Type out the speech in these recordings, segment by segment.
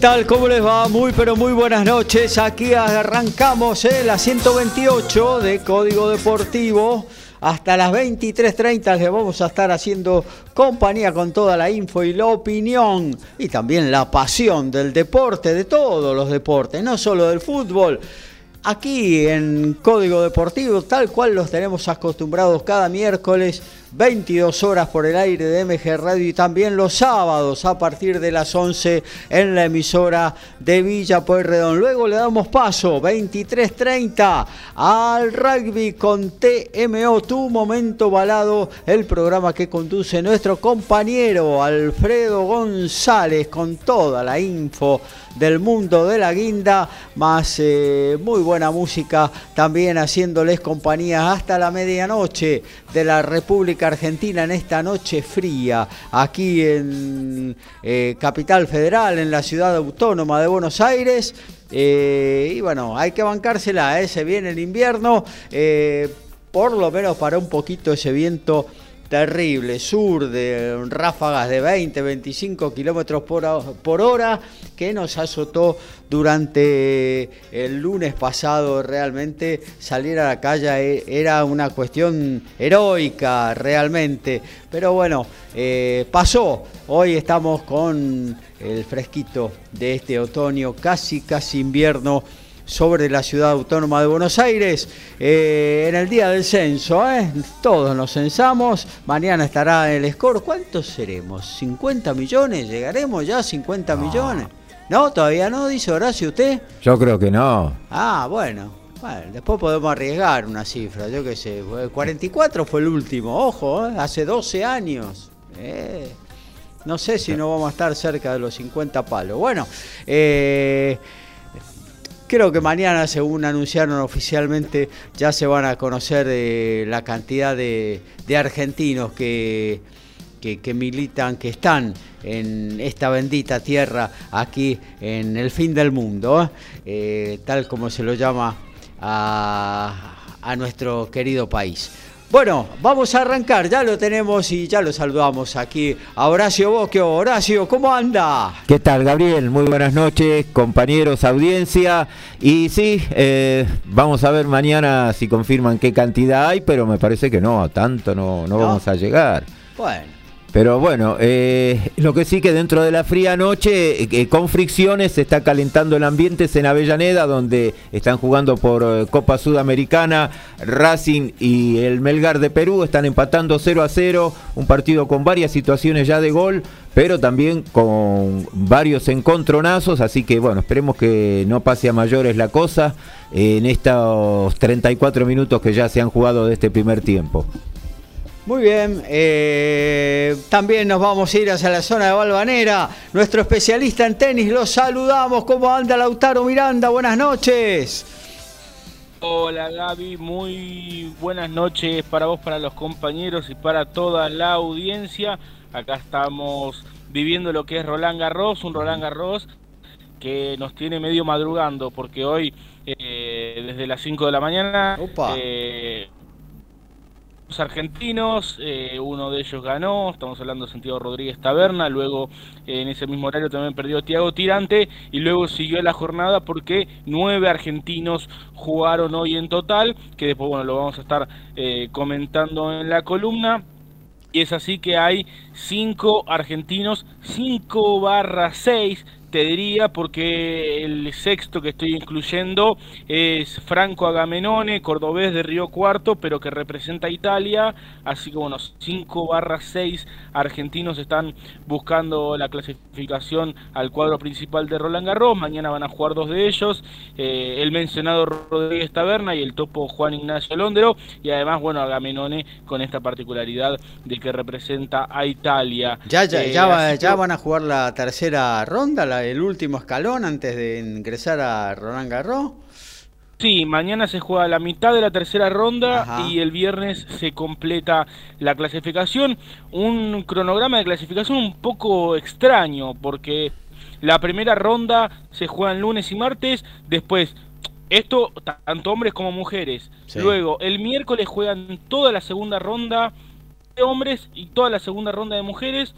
Tal? ¿Cómo les va? Muy pero muy buenas noches. Aquí arrancamos ¿eh? la 128 de Código Deportivo. Hasta las 23.30 les vamos a estar haciendo compañía con toda la info y la opinión y también la pasión del deporte, de todos los deportes, no solo del fútbol. Aquí en Código Deportivo, tal cual los tenemos acostumbrados cada miércoles 22 horas por el aire de MG Radio y también los sábados a partir de las 11 en la emisora de Villa Pueyrredón. Luego le damos paso 23:30 al rugby con TMO Tu Momento Balado, el programa que conduce nuestro compañero Alfredo González con toda la info del mundo de la guinda, más eh, muy buena música también haciéndoles compañía hasta la medianoche de la República Argentina en esta noche fría, aquí en eh, Capital Federal, en la ciudad autónoma de Buenos Aires. Eh, y bueno, hay que bancársela, se viene el invierno, por lo menos para un poquito ese viento terrible, sur de ráfagas de 20, 25 kilómetros por, hora, que nos azotó durante el lunes pasado. Realmente salir a la calle e, era una cuestión heroica, realmente. Pero bueno, eh, pasó. Hoy estamos con el fresquito de este otoño, casi, casi invierno sobre la ciudad autónoma de Buenos Aires eh, en el día del censo. ¿eh? Todos nos censamos, mañana estará el score. ¿Cuántos seremos? ¿50 millones? ¿Llegaremos ya a 50 millones? No, todavía no, dice Horacio usted. Yo creo que no. Ah, bueno. Bueno, después podemos arriesgar una cifra, yo qué sé. 44 fue el último, ojo, ¿eh? hace 12 años. no sé si no vamos a estar cerca de los 50 palos. Bueno, eh, Creo que mañana, según anunciaron oficialmente, ya se van a conocer eh, la cantidad de, argentinos que, que, militan, que están en esta bendita tierra aquí en el fin del mundo, ¿eh? Eh, tal como se lo llama a nuestro querido país. Bueno, vamos a arrancar, ya lo tenemos y ya lo saludamos aquí a Horacio Bosquio. Horacio, ¿cómo anda? ¿Qué tal, Gabriel? Muy buenas noches, compañeros, audiencia. Y sí, eh, vamos a ver mañana si confirman qué cantidad hay, pero me parece que no, tanto no, no, vamos a llegar. Bueno. Pero bueno, eh, lo que sí que dentro de la fría noche, eh, con fricciones, se está calentando el ambiente en Avellaneda, donde están jugando por eh, Copa Sudamericana, Racing y el Melgar de Perú, están empatando 0 a 0, un partido con varias situaciones ya de gol, pero también con varios encontronazos, así que bueno, esperemos que no pase a mayores la cosa en estos 34 minutos que ya se han jugado de este primer tiempo. Muy bien, eh, también nos vamos a ir hacia la zona de Balvanera. Nuestro especialista en tenis, lo saludamos. ¿Cómo anda Lautaro Miranda? Buenas noches. Hola Gaby, muy buenas noches para vos, para los compañeros y para toda la audiencia. Acá estamos viviendo lo que es Roland Garros, un Roland Garros que nos tiene medio madrugando porque hoy eh, desde las 5 de la mañana eh, argentinos, eh, uno de ellos ganó, estamos hablando de Santiago Rodríguez Taberna, luego eh, en ese mismo horario también perdió Tiago Tirante y luego siguió la jornada porque nueve argentinos jugaron hoy en total, que después bueno lo vamos a estar eh, comentando en la columna. Y es así que hay cinco argentinos, 5 barra 6 te diría porque el sexto que estoy incluyendo es Franco Agamenone, cordobés de Río Cuarto, pero que representa a Italia, así que bueno, 5 barra 6 argentinos están buscando la clasificación al cuadro principal de Roland Garros, mañana van a jugar dos de ellos, eh, el mencionado Rodríguez Taberna y el topo Juan Ignacio Londero, y además, bueno, Agamenone con esta particularidad de que representa a Italia. Ya, ya, ya, ya van a jugar la tercera ronda, la el último escalón antes de ingresar a Roland Garros? Sí, mañana se juega la mitad de la tercera ronda y el viernes se completa la clasificación. Un cronograma de clasificación un poco extraño porque la primera ronda se juega el lunes y martes, después esto tanto hombres como mujeres. Luego el miércoles juegan toda la segunda ronda de hombres y toda la segunda ronda de mujeres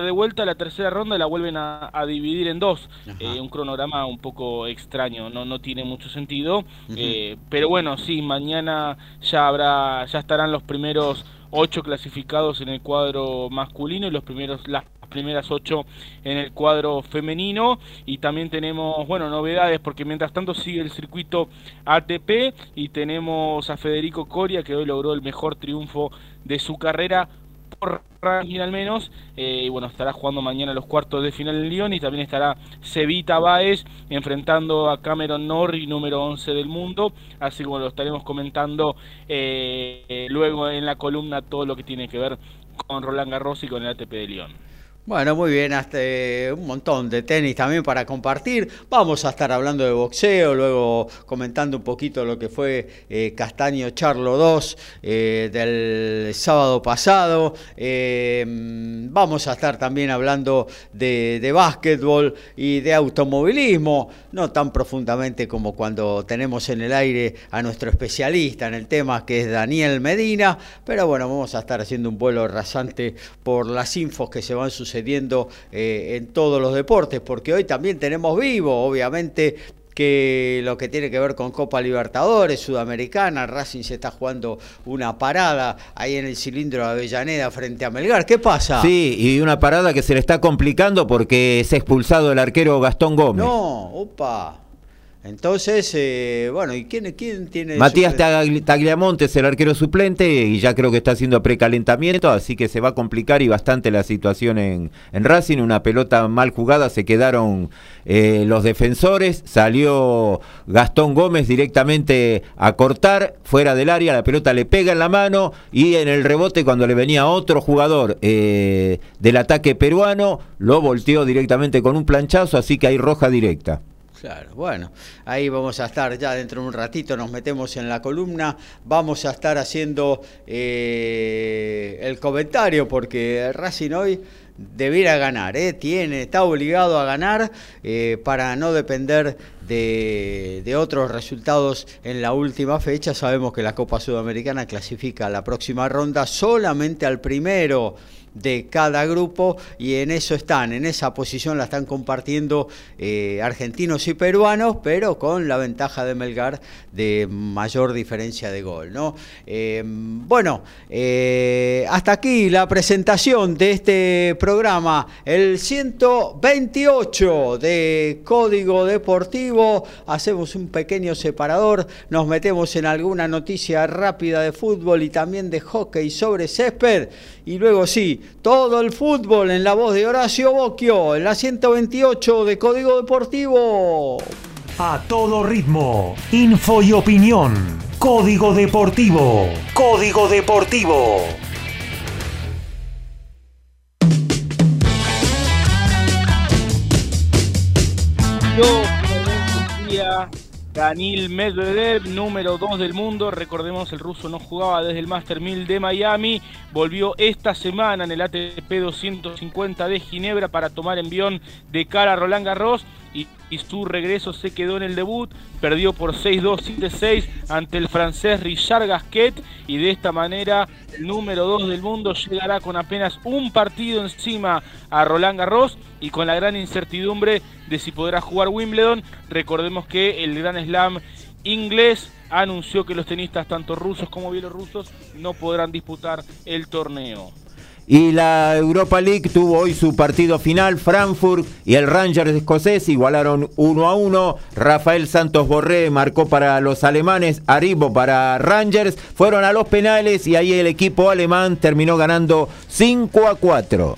de vuelta a la tercera ronda la vuelven a, dividir en dos. Eh, un cronograma un poco extraño, no, no tiene mucho sentido. Eh, pero bueno, sí, mañana ya habrá, ya estarán los primeros ocho clasificados en el cuadro masculino y los primeros, las primeras ocho en el cuadro femenino. Y también tenemos, bueno, novedades porque mientras tanto sigue el circuito ATP y tenemos a Federico Coria que hoy logró el mejor triunfo de su carrera por ranking al menos. Eh, y bueno, estará jugando mañana los cuartos de final en Lyon y también estará Cevita Baez enfrentando a Cameron Norrie, número 11 del mundo. Así como lo estaremos comentando eh, luego en la columna todo lo que tiene que ver con Roland Garros y con el ATP de Lyon. Bueno, muy bien, hasta eh, un montón de tenis también para compartir. Vamos a estar hablando de boxeo, luego comentando un poquito lo que fue eh, Castaño Charlo 2 eh, del sábado pasado. vamos a estar también hablando de, de básquetbol y de automovilismo, no tan profundamente como cuando tenemos en el aire a nuestro especialista en el tema que es Daniel Medina, pero bueno, vamos a estar haciendo un vuelo rasante por las infos que se van sucediendo sucediendo eh, en todos los deportes, porque hoy también tenemos vivo, obviamente, que lo que tiene que ver con Copa Libertadores, Sudamericana, Racing se está jugando una parada ahí en el cilindro de Avellaneda frente a Melgar. ¿Qué pasa? Sí, y una parada que se le está complicando porque se ha expulsado el arquero Gastón Gómez. No, opa. Entonces, eh, bueno, ¿y quién, quién tiene...? Matías Tagliamonte es el arquero suplente y ya creo que está haciendo precalentamiento, así que se va a complicar y bastante la situación en, Racing. Una pelota mal jugada, se quedaron eh, los defensores, salió Gastón Gómez directamente a cortar fuera del área, la pelota le pega en la mano y en el rebote cuando le venía otro jugador eh, del ataque peruano, lo volteó directamente con un planchazo, así que hay roja directa. Claro, bueno, ahí vamos a estar ya dentro de un ratito, nos metemos en la columna, vamos a estar haciendo eh, el comentario porque Racing hoy debiera ganar, ¿eh? tiene, está obligado a ganar eh, para no depender de, otros resultados en la última fecha. Sabemos que la Copa Sudamericana clasifica a la próxima ronda solamente al primero de cada grupo y en eso están, en esa posición la están compartiendo eh, argentinos y peruanos, pero con la ventaja de Melgar de mayor diferencia de gol. ¿no? Eh, bueno, eh, hasta aquí la presentación de este programa, el 128 de Código Deportivo. Hacemos un pequeño separador, nos metemos en alguna noticia rápida de fútbol y también de hockey sobre césped y luego sí, todo el fútbol en la voz de Horacio Bocchio, en la 128 de Código Deportivo. A todo ritmo, info y opinión. Código Deportivo. Código Deportivo. Yo, Danil Medvedev, número 2 del mundo. Recordemos, el ruso no jugaba desde el Master 1000 de Miami. Volvió esta semana en el ATP 250 de Ginebra para tomar envión de cara a Roland Garros y, su regreso se quedó en el debut, perdió por 6-2, 7-6 ante el francés Richard Gasquet y de esta manera el número 2 del mundo llegará con apenas un partido encima a Roland Garros y con la gran incertidumbre de si podrá jugar Wimbledon. Recordemos que el Gran Slam inglés anunció que los tenistas tanto rusos como bielorrusos no podrán disputar el torneo. Y la Europa League tuvo hoy su partido final. Frankfurt y el Rangers escocés igualaron 1 a 1. Rafael Santos Borré marcó para los alemanes. Aribo para Rangers. Fueron a los penales y ahí el equipo alemán terminó ganando 5 a 4.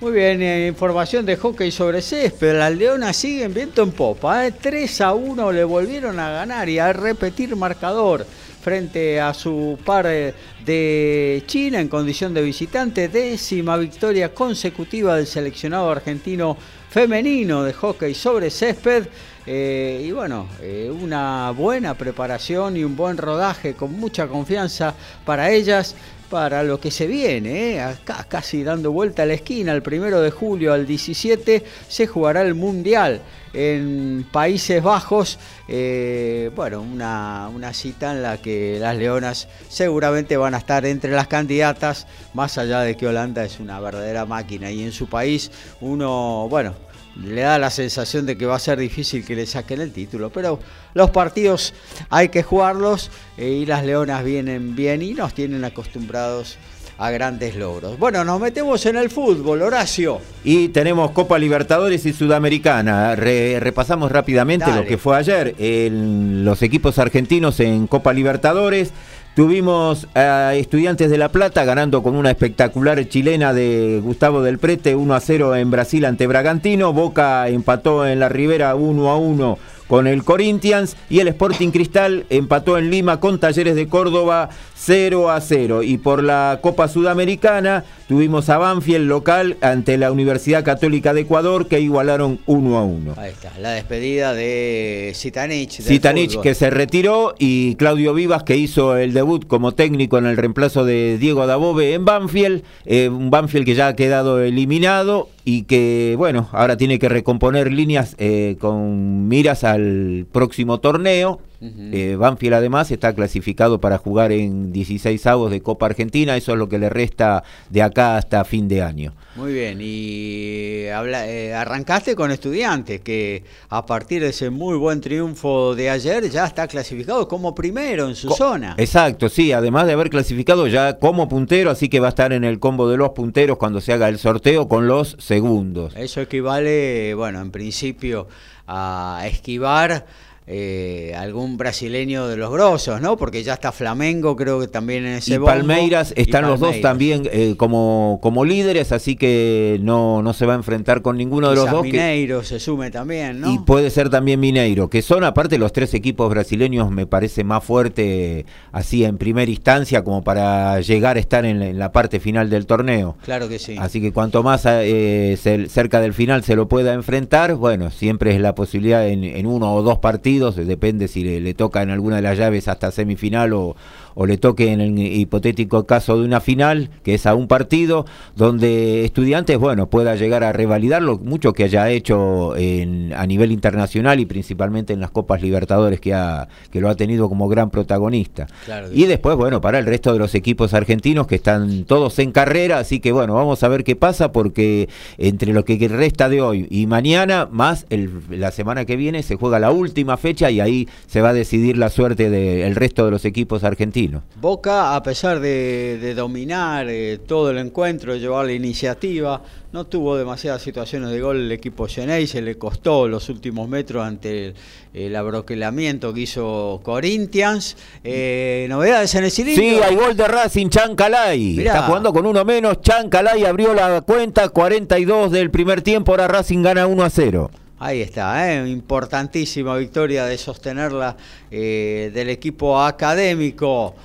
Muy bien, eh, información de hockey sobre césped. Las Leonas siguen viento en popa. 3 eh. a 1 le volvieron a ganar y a repetir marcador frente a su par de China en condición de visitante, décima victoria consecutiva del seleccionado argentino femenino de hockey sobre césped. Eh, y bueno, eh, una buena preparación y un buen rodaje con mucha confianza para ellas para lo que se viene, ¿eh? acá casi dando vuelta a la esquina, el primero de julio al 17 se jugará el Mundial en Países Bajos, eh, bueno, una, una cita en la que las Leonas seguramente van a estar entre las candidatas, más allá de que Holanda es una verdadera máquina y en su país uno, bueno, le da la sensación de que va a ser difícil que le saquen el título, pero los partidos hay que jugarlos eh, y las Leonas vienen bien y nos tienen acostumbrados a grandes logros. Bueno, nos metemos en el fútbol, Horacio. Y tenemos Copa Libertadores y Sudamericana. repasamos rápidamente lo que fue ayer. los equipos argentinos en Copa Libertadores. Tuvimos a Estudiantes de La Plata ganando con una espectacular chilena de Gustavo del Prete 1 a 0 en Brasil ante Bragantino. Boca empató en la Ribera 1 a 1 con el Corinthians y el Sporting Cristal empató en Lima con Talleres de Córdoba 0 a 0. Y por la Copa Sudamericana tuvimos a Banfield local ante la Universidad Católica de Ecuador que igualaron 1 a 1. Ahí está, la despedida de Zitanich. Zitanich que se retiró y Claudio Vivas que hizo el debut como técnico en el reemplazo de Diego Dabove en Banfield. Eh, un Banfield que ya ha quedado eliminado y que, bueno, ahora tiene que recomponer líneas eh, con miras al próximo torneo. Eh, Banfield además está clasificado para jugar en 16 avos de Copa Argentina, eso es lo que le resta de acá hasta fin de año. Muy bien, y habla, eh, arrancaste con estudiantes que a partir de ese muy buen triunfo de ayer ya está clasificado como primero en su zona. Exacto, sí, además de haber clasificado ya como puntero, así que va a estar en el combo de los punteros cuando se haga el sorteo con los segundos. Eso equivale, bueno, en principio a esquivar eh, algún brasileño de los grosos, ¿no? Porque ya está Flamengo, creo que también en ese Y Palmeiras están los dos también eh, como, como líderes, así que no, no se va a enfrentar con ninguno de los dos. Mineiro se sume también, ¿no? Y puede ser también Mineiro, que son aparte los tres equipos brasileños, me parece más fuerte así en primera instancia como para llegar a estar en la, parte final del torneo. Claro que sí. Así que cuanto más eh, cerca del final se lo pueda enfrentar, bueno, siempre es la posibilidad en uno o dos partidos depende si le, toca en alguna de las llaves hasta semifinal o, o le toque en el hipotético caso de una final, que es a un partido, donde estudiantes, bueno, pueda llegar a revalidar lo mucho que haya hecho en, a nivel internacional y principalmente en las Copas Libertadores que, ha, que lo ha tenido como gran protagonista. y después, bueno, para el resto de los equipos argentinos que están todos en carrera, así que bueno, vamos a ver qué pasa porque entre lo que resta de hoy y mañana, más el, la semana que viene, se juega la última fecha y ahí se va a decidir la suerte del resto de los equipos argentinos. Boca, a pesar de, dominar eh, todo el encuentro, llevar la iniciativa, no tuvo demasiadas situaciones de gol el equipo Genei, se le costó los últimos metros ante el, abroquelamiento que hizo Corinthians. Eh, ¿Novedades en el cilindro? Sí, hay gol de Racing, Chancalay. Está jugando con uno menos, Chancalay abrió la cuenta, 42 del primer tiempo, ahora Racing gana 1 a 0. Ahí está, ¿eh? importantísima victoria de sostenerla eh, del equipo académico.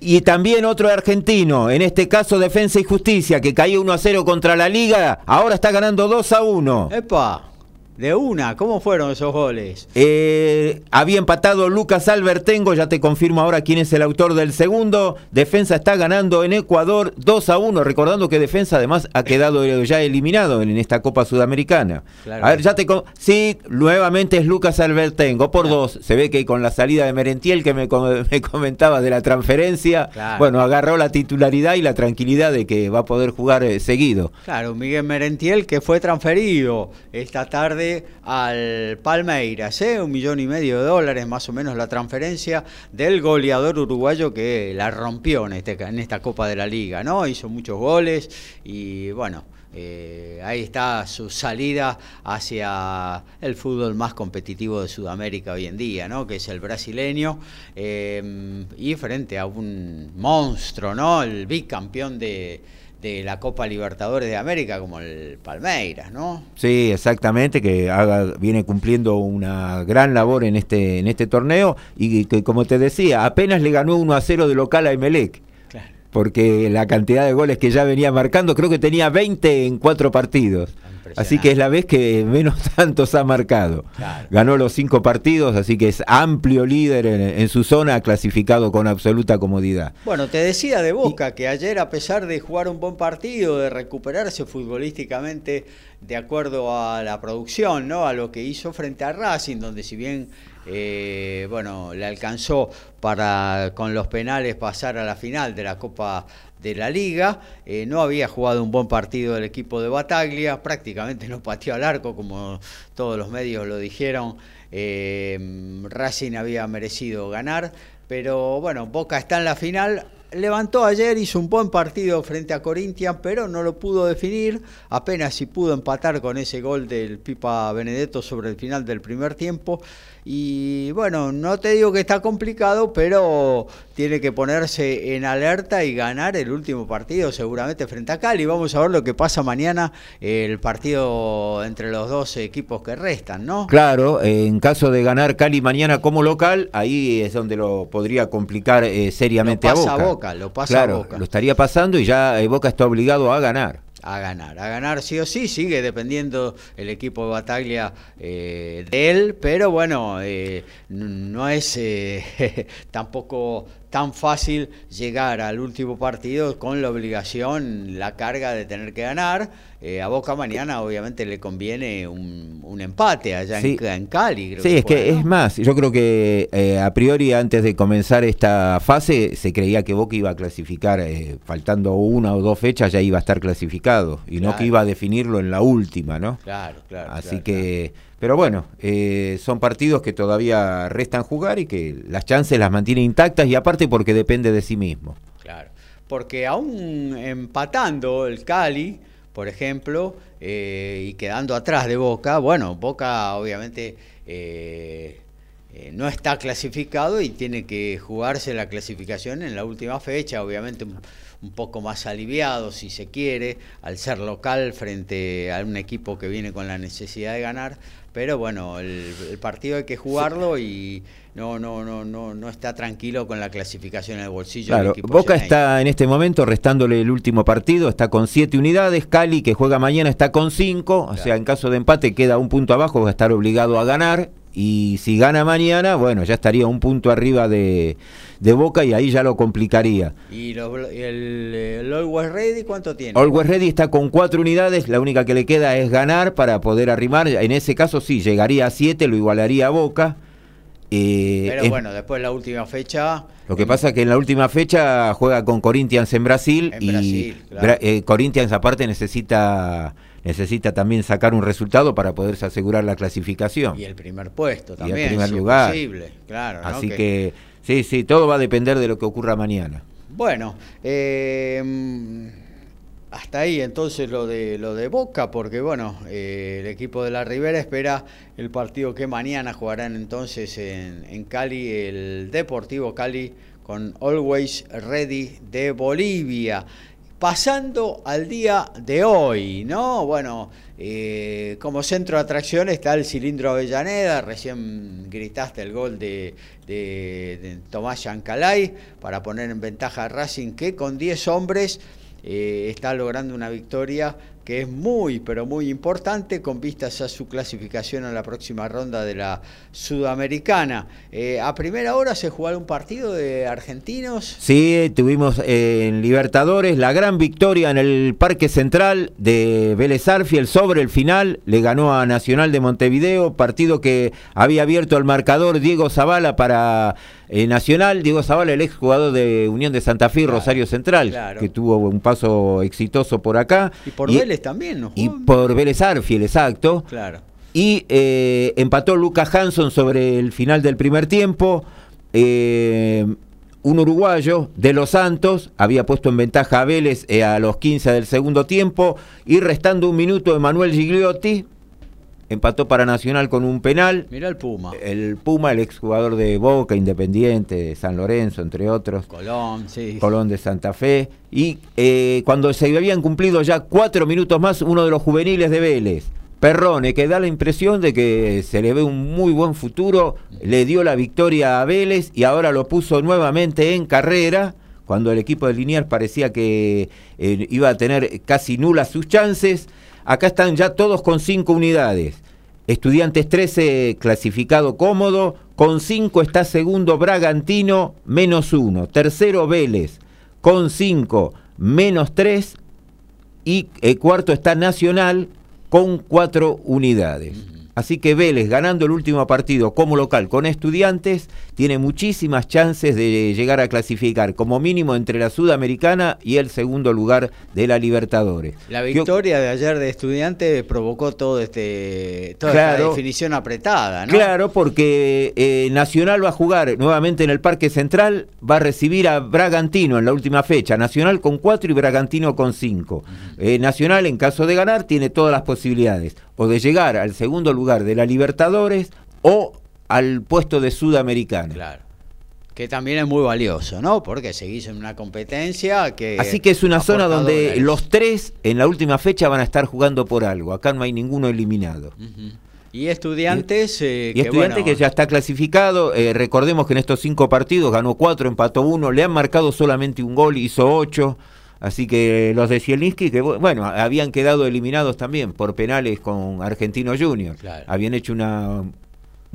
Y también otro argentino, en este caso Defensa y Justicia, que cayó 1 a 0 contra la Liga, ahora está ganando 2 a 1. ¡Epa! De una, ¿cómo fueron esos goles? Eh, había empatado Lucas Albertengo, ya te confirmo ahora quién es el autor del segundo. Defensa está ganando en Ecuador 2 a 1, recordando que Defensa además ha quedado ya eliminado en esta Copa Sudamericana. A ver, ya te sí, nuevamente es Lucas Albertengo por dos. Se ve que con la salida de Merentiel que me, comentaba de la transferencia, bueno, agarró la titularidad y la tranquilidad de que va a poder jugar eh, seguido. Claro, Miguel Merentiel que fue transferido esta tarde al Palmeiras, ¿eh? un millón y medio de dólares más o menos la transferencia del goleador uruguayo que la rompió en, este, en esta Copa de la Liga, ¿no? Hizo muchos goles y bueno, eh, ahí está su salida hacia el fútbol más competitivo de Sudamérica hoy en día, ¿no? que es el brasileño, eh, y frente a un monstruo, ¿no? el bicampeón de, de la Copa Libertadores de América como el Palmeiras, ¿no? Sí, exactamente, que haga, viene cumpliendo una gran labor en este, en este torneo y que, como te decía, apenas le ganó 1 a 0 de local a Emelec porque la cantidad de goles que ya venía marcando, creo que tenía 20 en cuatro partidos. Así que es la vez que menos tantos ha marcado. Ganó los cinco partidos, así que es amplio líder en, su zona, clasificado con absoluta comodidad. Bueno, te decía de Boca que ayer, a pesar de jugar un buen partido, de recuperarse futbolísticamente de acuerdo a la producción, ¿no? a lo que hizo frente a Racing, donde si bien eh, bueno, le alcanzó para con los penales pasar a la final de la Copa de la Liga. Eh, no había jugado un buen partido el equipo de Bataglia, prácticamente no pateó al arco, como todos los medios lo dijeron. Eh, Racing había merecido ganar, pero bueno, Boca está en la final, levantó ayer, hizo un buen partido frente a Corinthians, pero no lo pudo definir. Apenas si pudo empatar con ese gol del Pipa Benedetto sobre el final del primer tiempo. Y bueno, no te digo que está complicado, pero tiene que ponerse en alerta y ganar el último partido seguramente frente a Cali. Vamos a ver lo que pasa mañana, el partido entre los dos equipos que restan, ¿no? Claro, en caso de ganar Cali mañana como local, ahí es donde lo podría complicar eh, seriamente lo pasa a Boca. Lo pasa a Boca. Lo estaría pasando y ya eh, Boca está obligado a ganar a ganar. A ganar sí o sí, sigue dependiendo el equipo de Bataglia eh, de él, pero bueno, eh, no es eh, tampoco tan fácil llegar al último partido con la obligación, la carga de tener que ganar. Eh, a Boca mañana obviamente le conviene un, empate allá en, Cali. sí, es que es más, yo creo que eh, a priori antes de comenzar esta fase se creía que Boca iba a clasificar, eh, faltando una o dos fechas ya iba a estar clasificado y no que iba a definirlo en la última, ¿no? Claro, claro. Así que... Pero bueno, eh, son partidos que todavía restan jugar y que las chances las mantiene intactas y aparte porque depende de sí mismo. Claro, porque aún empatando el Cali, por ejemplo, eh, y quedando atrás de Boca, bueno, Boca obviamente eh, no está clasificado y tiene que jugarse la clasificación en la última fecha, obviamente un poco más aliviado, si se quiere, al ser local frente a un equipo que viene con la necesidad de ganar. Pero bueno, el, partido hay que jugarlo y no, no, no, no, no está tranquilo con la clasificación en el bolsillo. Claro, Boca está en este momento restándole el último partido, está con siete unidades, Cali que juega mañana está con cinco, o sea, en caso de empate queda un punto abajo, va a estar obligado a ganar y si gana mañana, bueno, ya estaría un punto arriba de, Boca y ahí ya lo complicaría. ¿Y el, Always Ready cuánto tiene? Always Ready está con cuatro unidades, la única que le queda es ganar para poder arrimar. En ese caso sí, llegaría a siete, lo igualaría a Boca. Eh, Pero bueno, después la última fecha. Lo que pasa es que en la última fecha juega con Corinthians en Brasil y eh, Corinthians aparte necesita necesita también sacar un resultado para poderse asegurar la clasificación. Y el primer puesto también. Y el primer lugar. claro. Así que... sí, sí, todo va a depender de lo que ocurra mañana. Bueno, eh, hasta ahí entonces lo de lo de Boca, porque bueno, eh, el equipo de la Ribera espera el partido que mañana jugarán entonces en, en Cali, el Deportivo Cali con Always Ready de Bolivia pasando al día de hoy, ¿no? Bueno, eh, como centro de atracción está el cilindro Avellaneda, recién gritaste el gol de, Tomás Yancalay para poner en ventaja a Racing que con 10 hombres eh, está logrando una victoria que es muy, pero muy importante con vistas a su clasificación a la próxima ronda de la Sudamericana. Eh, a primera hora se jugaron un partido de argentinos. Sí, tuvimos eh, en Libertadores la gran victoria en el Parque Central de Vélez Arfiel sobre el final. Le ganó a Nacional de Montevideo, partido que había abierto el marcador Diego Zavala para eh, Nacional. Diego Zavala, el ex jugador de Unión de Santa Fe, Rosario Central, que tuvo un paso exitoso por acá. Y por Vélez también, ¿no? Y por Vélez Arfiel, exacto. Claro. Y eh, empató Lucas Hanson sobre el final del primer tiempo. Eh, un uruguayo de Los Santos había puesto en ventaja a Vélez eh, a los 15 del segundo tiempo. Y restando un minuto, Emanuel Gigliotti empató para Nacional con un penal. Mira el Puma. El Puma, el exjugador de Boca, Independiente, de San Lorenzo, entre otros. Colón, sí. Colón de Santa Fe. Y eh, cuando se habían cumplido ya cuatro minutos más, uno de los juveniles de Vélez, Perrone, que da la impresión de que se le ve un muy buen futuro, le dio la victoria a Vélez y ahora lo puso nuevamente en carrera. Cuando el equipo de Liniers parecía que eh, iba a tener casi nulas sus chances, acá están ya todos con cinco unidades. Estudiantes 13 clasificado cómodo, con 5 está segundo Bragantino, menos 1. Tercero Vélez, con 5, menos 3. Y el cuarto está Nacional, con 4 unidades. Así que Vélez, ganando el último partido como local con estudiantes, tiene muchísimas chances de llegar a clasificar, como mínimo entre la Sudamericana y el segundo lugar de la Libertadores. La victoria de ayer de estudiantes provocó todo este, toda esta definición apretada, ¿no? Claro, porque eh, Nacional va a jugar nuevamente en el Parque Central, va a recibir a Bragantino en la última fecha. Nacional con 4 y Bragantino con 5. Eh, Nacional, en caso de ganar, tiene todas las posibilidades o de llegar al segundo lugar de la Libertadores o al puesto de Sudamericana. Claro. Que también es muy valioso, ¿no? Porque seguís en una competencia que... Así que es una zona donde los tres en la última fecha van a estar jugando por algo. Acá no hay ninguno eliminado. Y estudiantes... Eh, y, estudiantes que ya está clasificado. Eh, recordemos que en estos cinco partidos ganó cuatro, empató uno, le han marcado solamente un gol, hizo ocho. Así que los de Zielinski, que bueno, habían quedado eliminados también por penales con Argentino Junior. Habían hecho una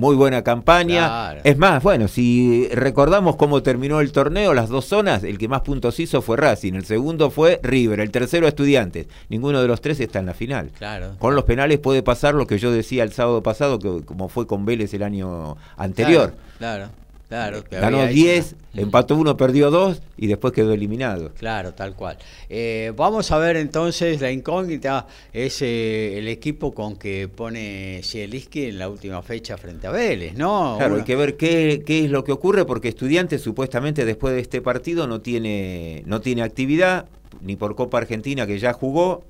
muy buena campaña. Es más, bueno, si recordamos cómo terminó el torneo, las dos zonas, el que más puntos hizo fue Racing, el segundo fue River, el tercero Estudiantes. Ninguno de los tres está en la final. Claro. Con los penales puede pasar lo que yo decía el sábado pasado, que como fue con Vélez el año anterior. claro. Claro, Ganó 10, empató uno, perdió dos y después quedó eliminado. Claro, tal cual. Eh, vamos a ver entonces, la incógnita es eh, el equipo con que pone Zielinski en la última fecha frente a Vélez, ¿no? Claro, hay que ver qué, qué, es lo que ocurre porque Estudiantes supuestamente después de este partido no tiene, no tiene actividad, ni por Copa Argentina que ya jugó,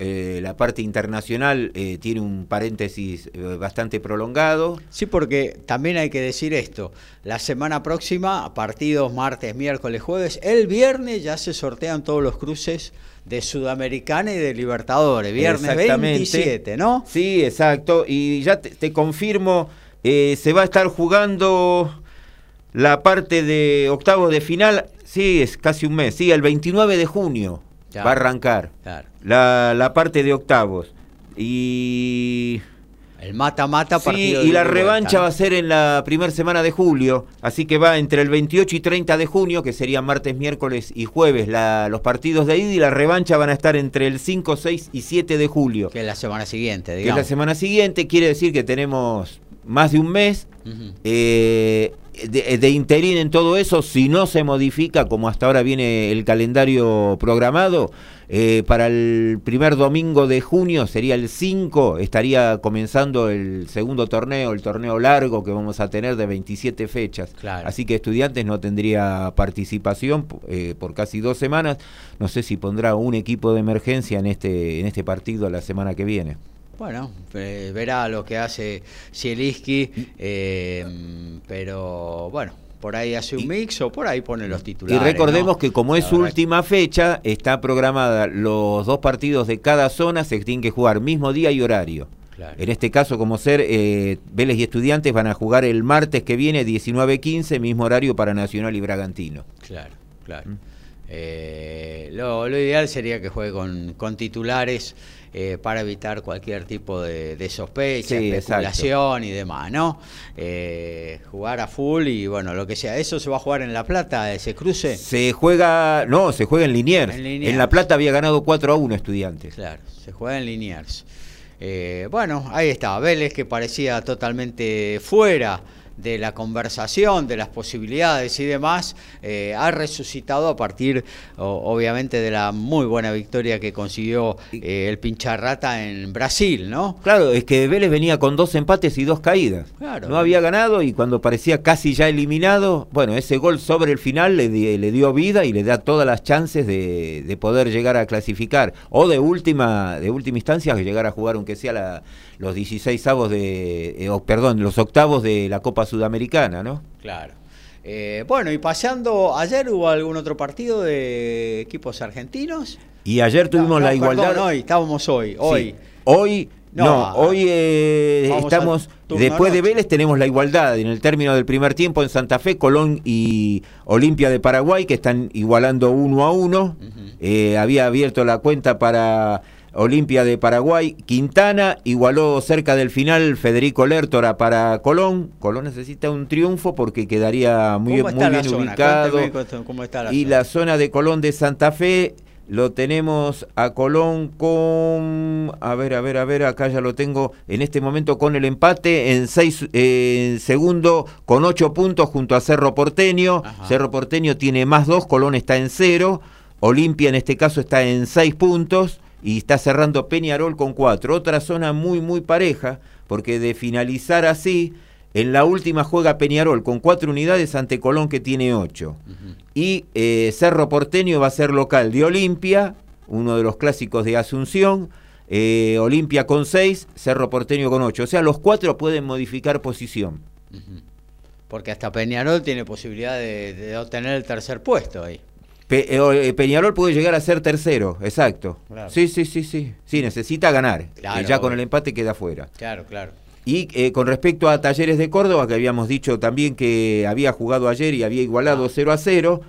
eh, la parte internacional eh, tiene un paréntesis eh, bastante prolongado. Sí, porque también hay que decir esto, la semana próxima, partidos martes, miércoles, jueves, el viernes ya se sortean todos los cruces de Sudamericana y de Libertadores, viernes 27, ¿no? Sí, exacto, y ya te, confirmo, se va a estar jugando la parte de octavo de final, sí, es casi un mes, sí, el 29 de junio va a arrancar. La, la, parte de octavos. Y. El mata-mata Sí, y la revancha va a ser en la primera semana de julio. Así que va entre el 28 y 30 de junio, que serían martes, miércoles y jueves los partidos de ida. Y la revancha van a estar entre el 5, 6 y 7 de julio. Que es la semana siguiente, digamos. Que es la semana siguiente. Quiere decir que tenemos más de un mes. eh, de, interín en todo eso, si no se modifica, como hasta ahora viene el calendario programado, eh, para el primer domingo de junio, sería el 5, estaría comenzando el segundo torneo, el torneo largo que vamos a tener de 27 fechas. Así que estudiantes no tendría participación eh, por casi dos semanas. No sé si pondrá un equipo de emergencia en este, en este partido la semana que viene. Bueno, verá lo que hace Zielinski, eh, pero bueno, por ahí hace un mix o por ahí pone los titulares. Y recordemos que como es última fecha, está programada los dos partidos de cada zona, se tienen que jugar mismo día y horario. En este caso, como ser eh, Vélez y Estudiantes van a jugar el martes que viene, 19.15, mismo horario para Nacional y Bragantino. Claro, claro. Mm. Eh, lo, ideal sería que juegue con titulares eh, para evitar cualquier tipo de, sospecha, especulación y demás, ¿no? Eh, jugar a full y bueno, lo que sea. ¿Eso se va a jugar en La Plata, ese cruce? Se juega, no, se juega en Liniers. En, La Plata había ganado 4 a 1 estudiantes. Claro, se juega en Liniers. Eh, bueno, ahí está, Vélez que parecía totalmente fuera de la conversación, de las posibilidades y demás, eh, ha resucitado a partir, obviamente, de la muy buena victoria que consiguió eh, el Pincharrata en Brasil, ¿no? Claro, es que Vélez venía con dos empates y dos caídas. No había ganado y cuando parecía casi ya eliminado, bueno, ese gol sobre el final le, le dio vida y le da todas las chances de, poder llegar a clasificar o de última de última instancia llegar a jugar aunque sea la, los 16 avos de, eh, perdón, los octavos de la Copa Sudamericana, ¿no? Claro. Eh, bueno, y pasando, ayer hubo algún otro partido de equipos argentinos. Y ayer tuvimos la igualdad. hoy, estábamos hoy, hoy. Hoy no, hoy eh, estamos, después de Vélez tenemos la igualdad en el término del primer tiempo en Santa Fe, Colón y Olimpia de Paraguay, que están igualando uno a uno. había abierto la cuenta para Olimpia de Paraguay, Quintana igualó cerca del final Federico Lertora para Colón. Colón necesita un triunfo porque quedaría muy, muy bien ubicado. y la zona de Colón de Santa Fe lo tenemos a Colón con, a ver, a ver, a ver, acá ya lo tengo en este momento con el empate en seis, en segundo con ocho puntos junto a Cerro Porteño. Cerro Porteño tiene más dos, Colón está en cero. Olimpia en este caso está en seis puntos y está cerrando Peñarol con cuatro. Otra zona muy, muy pareja, porque de finalizar así, en la última juega Peñarol con cuatro unidades ante Colón que tiene ocho. Y eh, Cerro Porteño va a ser local de Olimpia, uno de los clásicos de Asunción. Eh, Olimpia con seis, Cerro Porteño con ocho. O sea, los cuatro pueden modificar posición. Porque hasta Peñarol tiene posibilidad de obtener el tercer puesto ahí. Eh, eh, Peñarol puede llegar a ser tercero, exacto. Sí, sí, sí, sí. Sí, necesita ganar. y ya con el empate queda fuera. Claro, claro. Y eh, con respecto a Talleres de Córdoba, que habíamos dicho también que había jugado ayer y había igualado 0 ah. a 0,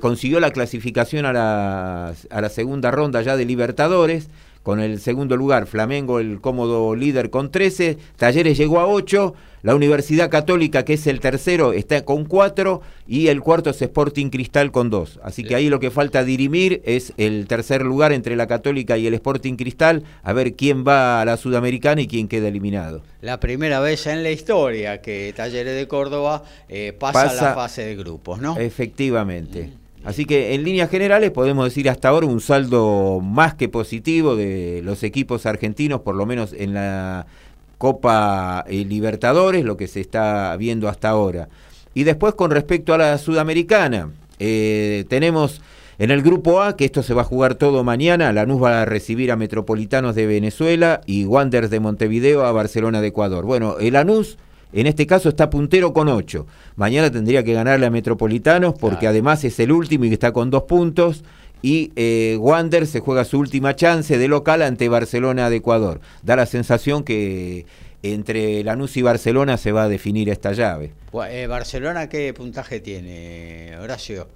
consiguió la clasificación a la, a la segunda ronda ya de Libertadores con el segundo lugar, Flamengo el cómodo líder con 13, Talleres llegó a 8, la Universidad Católica, que es el tercero, está con 4 y el cuarto es Sporting Cristal con 2. Así que ahí lo que falta dirimir es el tercer lugar entre la Católica y el Sporting Cristal, a ver quién va a la Sudamericana y quién queda eliminado. La primera vez en la historia que Talleres de Córdoba eh, pasa, a la fase de grupos, ¿no? Efectivamente. Mm. Así que en líneas generales podemos decir hasta ahora un saldo más que positivo de los equipos argentinos, por lo menos en la Copa eh, Libertadores, lo que se está viendo hasta ahora. Y después con respecto a la Sudamericana, eh, tenemos en el grupo A, que esto se va a jugar todo mañana, Lanús va a recibir a Metropolitanos de Venezuela y Wanderers de Montevideo a Barcelona de Ecuador. Bueno, el Lanús en este caso está puntero con 8. Mañana tendría que ganarle a Metropolitanos porque además es el último y está con dos puntos. Y eh, Wander se juega su última chance de local ante Barcelona de Ecuador. Da la sensación que entre Lanús y Barcelona se va a definir esta llave. Eh, ¿Barcelona qué puntaje tiene, Horacio?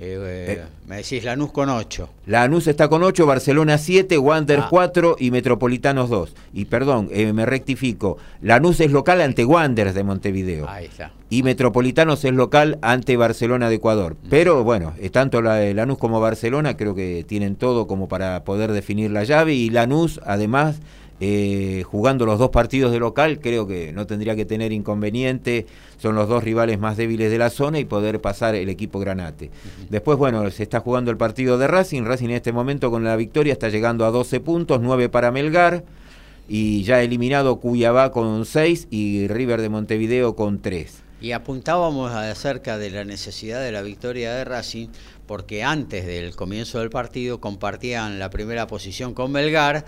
Eh, eh, me decís Lanús con 8. Lanús está con 8, Barcelona 7, Wander 4 y Metropolitanos 2. Y perdón, eh, me rectifico. Lanús es local ante Wanderers de Montevideo. Ahí está. Y Metropolitanos es local ante Barcelona de Ecuador. Mm. Pero bueno, tanto la, Lanús como Barcelona creo que tienen todo como para poder definir la llave. Y Lanús, además, eh, jugando los dos partidos de local, creo que no tendría que tener inconveniente, son los dos rivales más débiles de la zona y poder pasar el equipo Granate. Después, bueno, se está jugando el partido de Racing, Racing en este momento con la victoria está llegando a 12 puntos, 9 para Melgar y ya eliminado Cuyabá con 6 y River de Montevideo con 3. Y apuntábamos acerca de la necesidad de la victoria de Racing, porque antes del comienzo del partido compartían la primera posición con Melgar,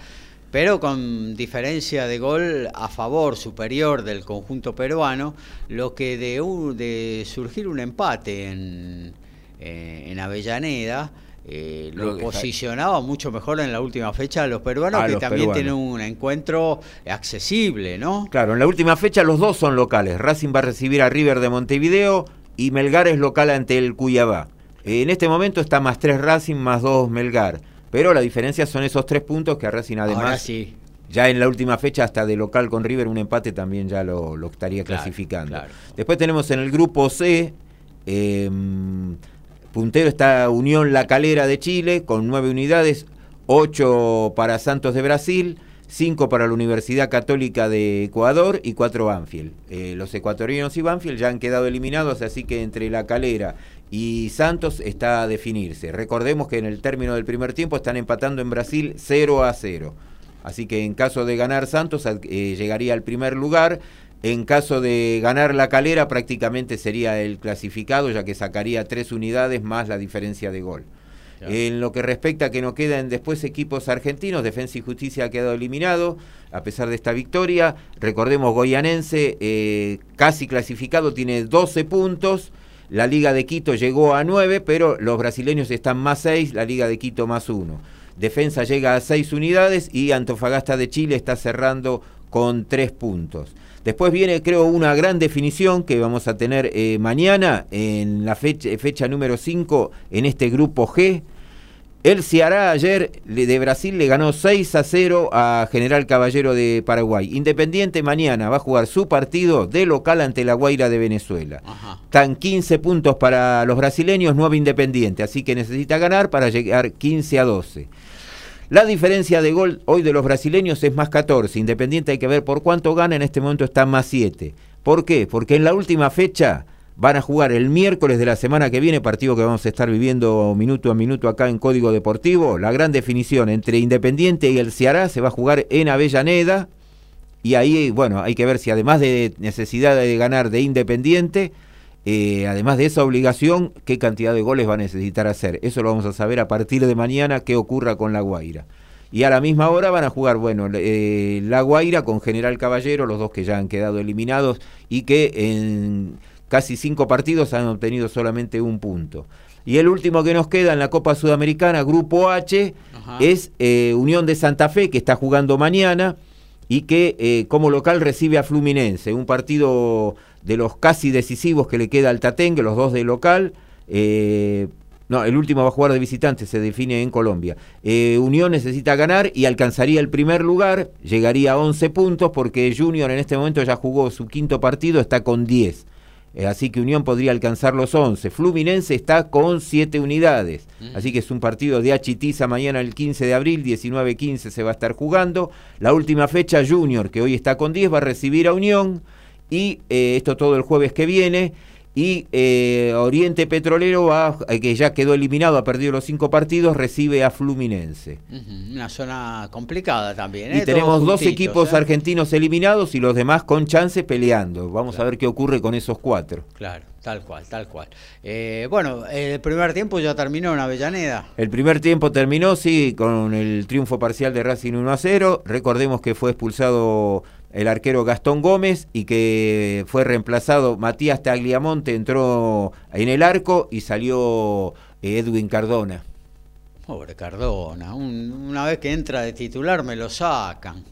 pero con diferencia de gol a favor superior del conjunto peruano, lo que de, de surgir un empate en, eh, en Avellaneda, eh, lo, posicionaba mucho mejor en la última fecha a los peruanos, que también tienen un encuentro accesible, ¿no? Claro, en la última fecha los dos son locales. Racing va a recibir a River de Montevideo y Melgar es local ante el Cuyabá. En este momento está más tres Racing, más dos Melgar. Pero la diferencia son esos tres puntos que a Racing además... Ya en la última fecha, hasta de local con River, un empate también ya lo, estaría clasificando. Después tenemos en el grupo C, em, puntero está Unión La Calera de Chile, con nueve unidades, ocho para Santos de Brasil, cinco para la Universidad Católica de Ecuador y cuatro Banfield. Eh, los ecuatorianos y Banfield ya han quedado eliminados, así que entre La Calera y Santos está a definirse. Recordemos que en el término del primer tiempo están empatando en Brasil 0 a 0. Así que en caso de ganar Santos eh, llegaría al primer lugar. En caso de ganar la calera prácticamente sería el clasificado ya que sacaría tres unidades más la diferencia de gol. En lo que respecta a que no quedan después equipos argentinos, Defensa y Justicia ha quedado eliminado a pesar de esta victoria. Recordemos, Goyanense eh, casi clasificado, tiene 12 puntos. La Liga de Quito llegó a 9, pero los brasileños están más 6, la Liga de Quito más 1. Defensa llega a 6 unidades y Antofagasta de Chile está cerrando con 3 puntos. Después viene, creo, una gran definición que vamos a tener eh, mañana en la fecha, fecha número 5 en este grupo G. El Ceará ayer de Brasil le ganó 6 a 0 a General Caballero de Paraguay. Independiente mañana va a jugar su partido de local ante la Guaira de Venezuela. Están 15 puntos para los brasileños, 9 Independiente, así que necesita ganar para llegar 15 a 12. La diferencia de gol hoy de los brasileños es más 14. Independiente hay que ver por cuánto gana, en este momento está más 7. ¿Por qué? Porque en la última fecha van a jugar el miércoles de la semana que viene, partido que vamos a estar viviendo minuto a minuto acá en Código Deportivo. La gran definición entre Independiente y el Ceará se va a jugar en Avellaneda. Y ahí, bueno, hay que ver si además de necesidad de ganar de Independiente, eh, además de esa obligación, qué cantidad de goles va a necesitar hacer. Eso lo vamos a saber a partir de mañana qué ocurra con La Guaira. Y a la misma hora van a jugar, bueno, eh, La Guaira con General Caballero, los dos que ya han quedado eliminados y que en casi cinco partidos han obtenido solamente un punto. Y el último que nos queda en la Copa Sudamericana, Grupo H, es eh, Unión de Santa Fe, que está jugando mañana y que como local recibe a Fluminense, un partido de los casi decisivos que le queda al Tatengue, los dos de local. Eh, no, el último va a jugar de visitante, se define en Colombia. Eh, Unión necesita ganar y alcanzaría el primer lugar, llegaría a 11 puntos porque Junior en este momento ya jugó su quinto partido, está con 10. Eh, así que Unión podría alcanzar los 11. Fluminense está con 7 unidades. Mm. Así que es un partido de Achitiza mañana el 15 de abril, 19-15 se va a estar jugando. La última fecha Junior, que hoy está con 10, va a recibir a Unión y eh, esto todo el jueves que viene. Y eh, Oriente Petrolero, va, eh, que ya quedó eliminado, ha perdido los cinco partidos, recibe a Fluminense. Una zona complicada también. Y tenemos dos equipos argentinos eliminados y los demás con chance peleando. Vamos a ver qué ocurre con esos cuatro. Claro. Tal cual, tal cual. bueno, el primer tiempo ya terminó en Avellaneda. El primer tiempo terminó, sí, con el triunfo parcial de Racing 1 a 0. Recordemos que fue expulsado el arquero Gastón Gómez y que fue reemplazado Matías Tagliamonte, entró en el arco y salió eh, Edwin Cardona. Pobre Cardona, una vez que entra de titular me lo sacan.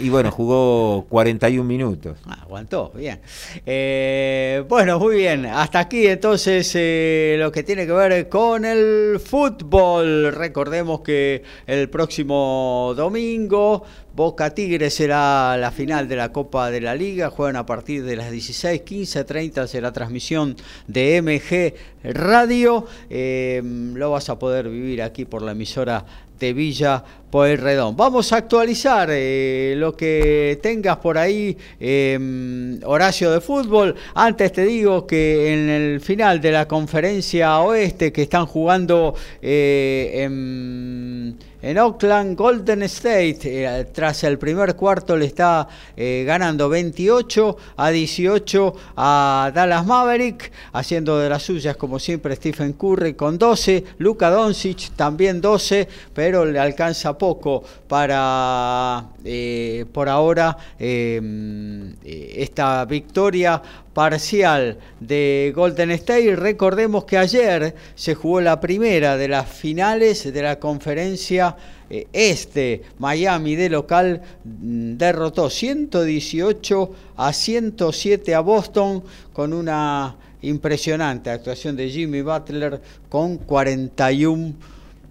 Y bueno, jugó 41 minutos. Ah, aguantó, bien. Eh, bueno, muy bien. Hasta aquí entonces eh, lo que tiene que ver con el fútbol. Recordemos que el próximo domingo Boca Tigre será la final de la Copa de la Liga. Juegan a partir de las 16, 15, 30 será transmisión de MG Radio. Eh, lo vas a poder vivir aquí por la emisora de Villa Pueyrredón. Vamos a actualizar eh, lo que tengas por ahí, em, Horacio de Fútbol. Antes te digo que en el final de la conferencia oeste que están jugando eh, en en Oakland, Golden State, eh, tras el primer cuarto, le está eh, ganando 28 a 18 a Dallas Maverick, haciendo de las suyas, como siempre, Stephen Curry con 12, Luka Doncic también 12, pero le alcanza poco para, eh, por ahora, esta victoria parcial de Golden State. Recordemos que ayer se jugó la primera de las finales de la conferencia eh, este. Miami de local mm, derrotó 118 a 107 a Boston con una impresionante actuación de Jimmy Butler con 41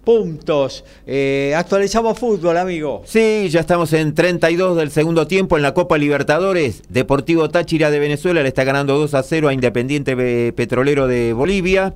puntos. Eh, actualizamos fútbol, amigo. Sí, ya estamos en 32 del segundo tiempo en la Copa Libertadores. Deportivo Táchira de Venezuela le está ganando 2 a 0 a Independiente Petrolero de Bolivia.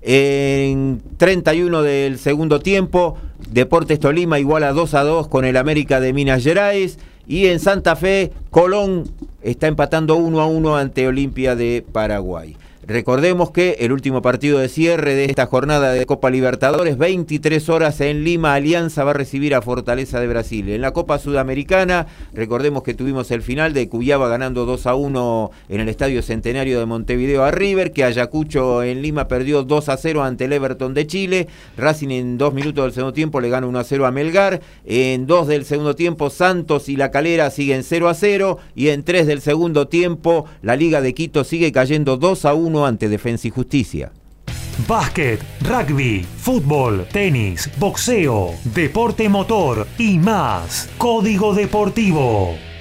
En 31 del segundo tiempo, Deportes Tolima iguala 2 a 2 con el América de Minas Gerais. Y en Santa Fe, Colón está empatando 1 a 1 ante Olimpia de Paraguay. Recordemos que el último partido de cierre de esta jornada de Copa Libertadores, 23 horas en Lima, Alianza va a recibir a Fortaleza de Brasil. En la Copa Sudamericana, recordemos que tuvimos el final de Cuyaba ganando 2 a 1 en el Estadio Centenario de Montevideo a River, que Ayacucho en Lima perdió 2 a 0 ante el Everton de Chile. Racing en dos minutos del segundo tiempo le gana 1 a 0 a Melgar. En dos del segundo tiempo, Santos y La Calera siguen 0 a 0. Y en tres del segundo tiempo, la Liga de Quito sigue cayendo 2 a 1 ante Defensa y Justicia. Básquet, rugby, fútbol, tenis, boxeo, deporte motor y más. Código Deportivo.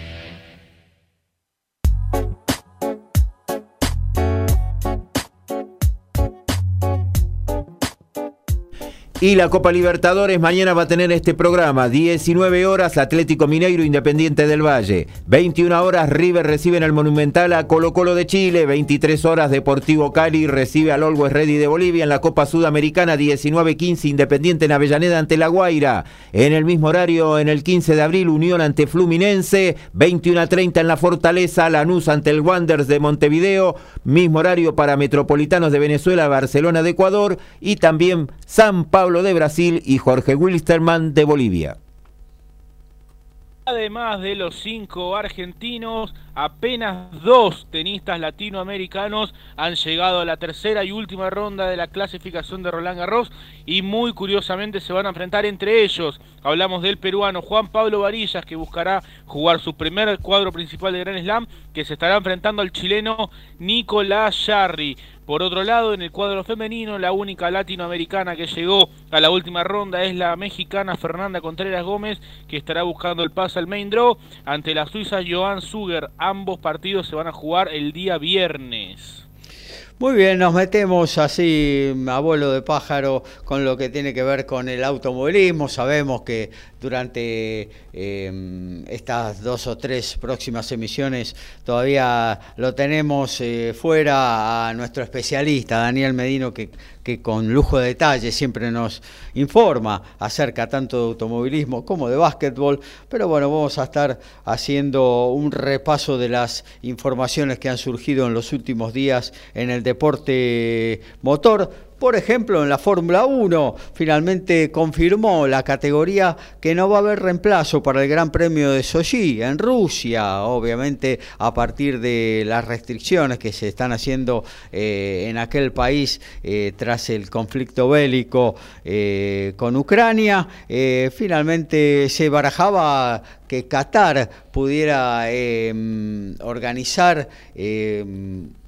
Y la Copa Libertadores mañana va a tener este programa. 19 horas Atlético Mineiro Independiente del Valle. 21 horas River recibe en el Monumental a Colo Colo de Chile. 23 horas Deportivo Cali recibe al Always Ready de Bolivia. En la Copa Sudamericana 19-15 Independiente en Avellaneda ante La Guaira. En el mismo horario en el 15 de abril Unión ante Fluminense. 21-30 en la Fortaleza Lanús ante el Wanderers de Montevideo. Mismo horario para Metropolitanos de Venezuela, Barcelona de Ecuador. Y también San Pablo de Brasil y Jorge Wilstermann de Bolivia. Además de los cinco argentinos, apenas dos tenistas latinoamericanos han llegado a la tercera y última ronda de la clasificación de Roland Garros y muy curiosamente se van a enfrentar entre ellos. Hablamos del peruano Juan Pablo Varillas que buscará jugar su primer cuadro principal de Grand Slam que se estará enfrentando al chileno Nicolás Jarry. Por otro lado, en el cuadro femenino, la única latinoamericana que llegó a la última ronda es la mexicana Fernanda Contreras Gómez, que estará buscando el paso al main draw ante la suiza Joan Suger. Ambos partidos se van a jugar el día viernes. Muy bien, nos metemos así a vuelo de pájaro con lo que tiene que ver con el automovilismo. Sabemos que durante em, estas dos o tres próximas emisiones todavía lo tenemos eh, fuera a nuestro especialista, Daniel Medino, que, que con lujo de detalle siempre nos informa acerca tanto de automovilismo como de básquetbol. Pero bueno, vamos a estar haciendo un repaso de las informaciones que han surgido en los últimos días en el deporte motor por ejemplo, en la Fórmula 1 finalmente confirmó la categoría que no va a haber reemplazo para el Gran Premio de Sochi en Rusia, obviamente a partir de las restricciones que se están haciendo eh, en aquel país eh, tras el conflicto bélico eh, con Ucrania. finalmente se barajaba que Qatar pudiera organizar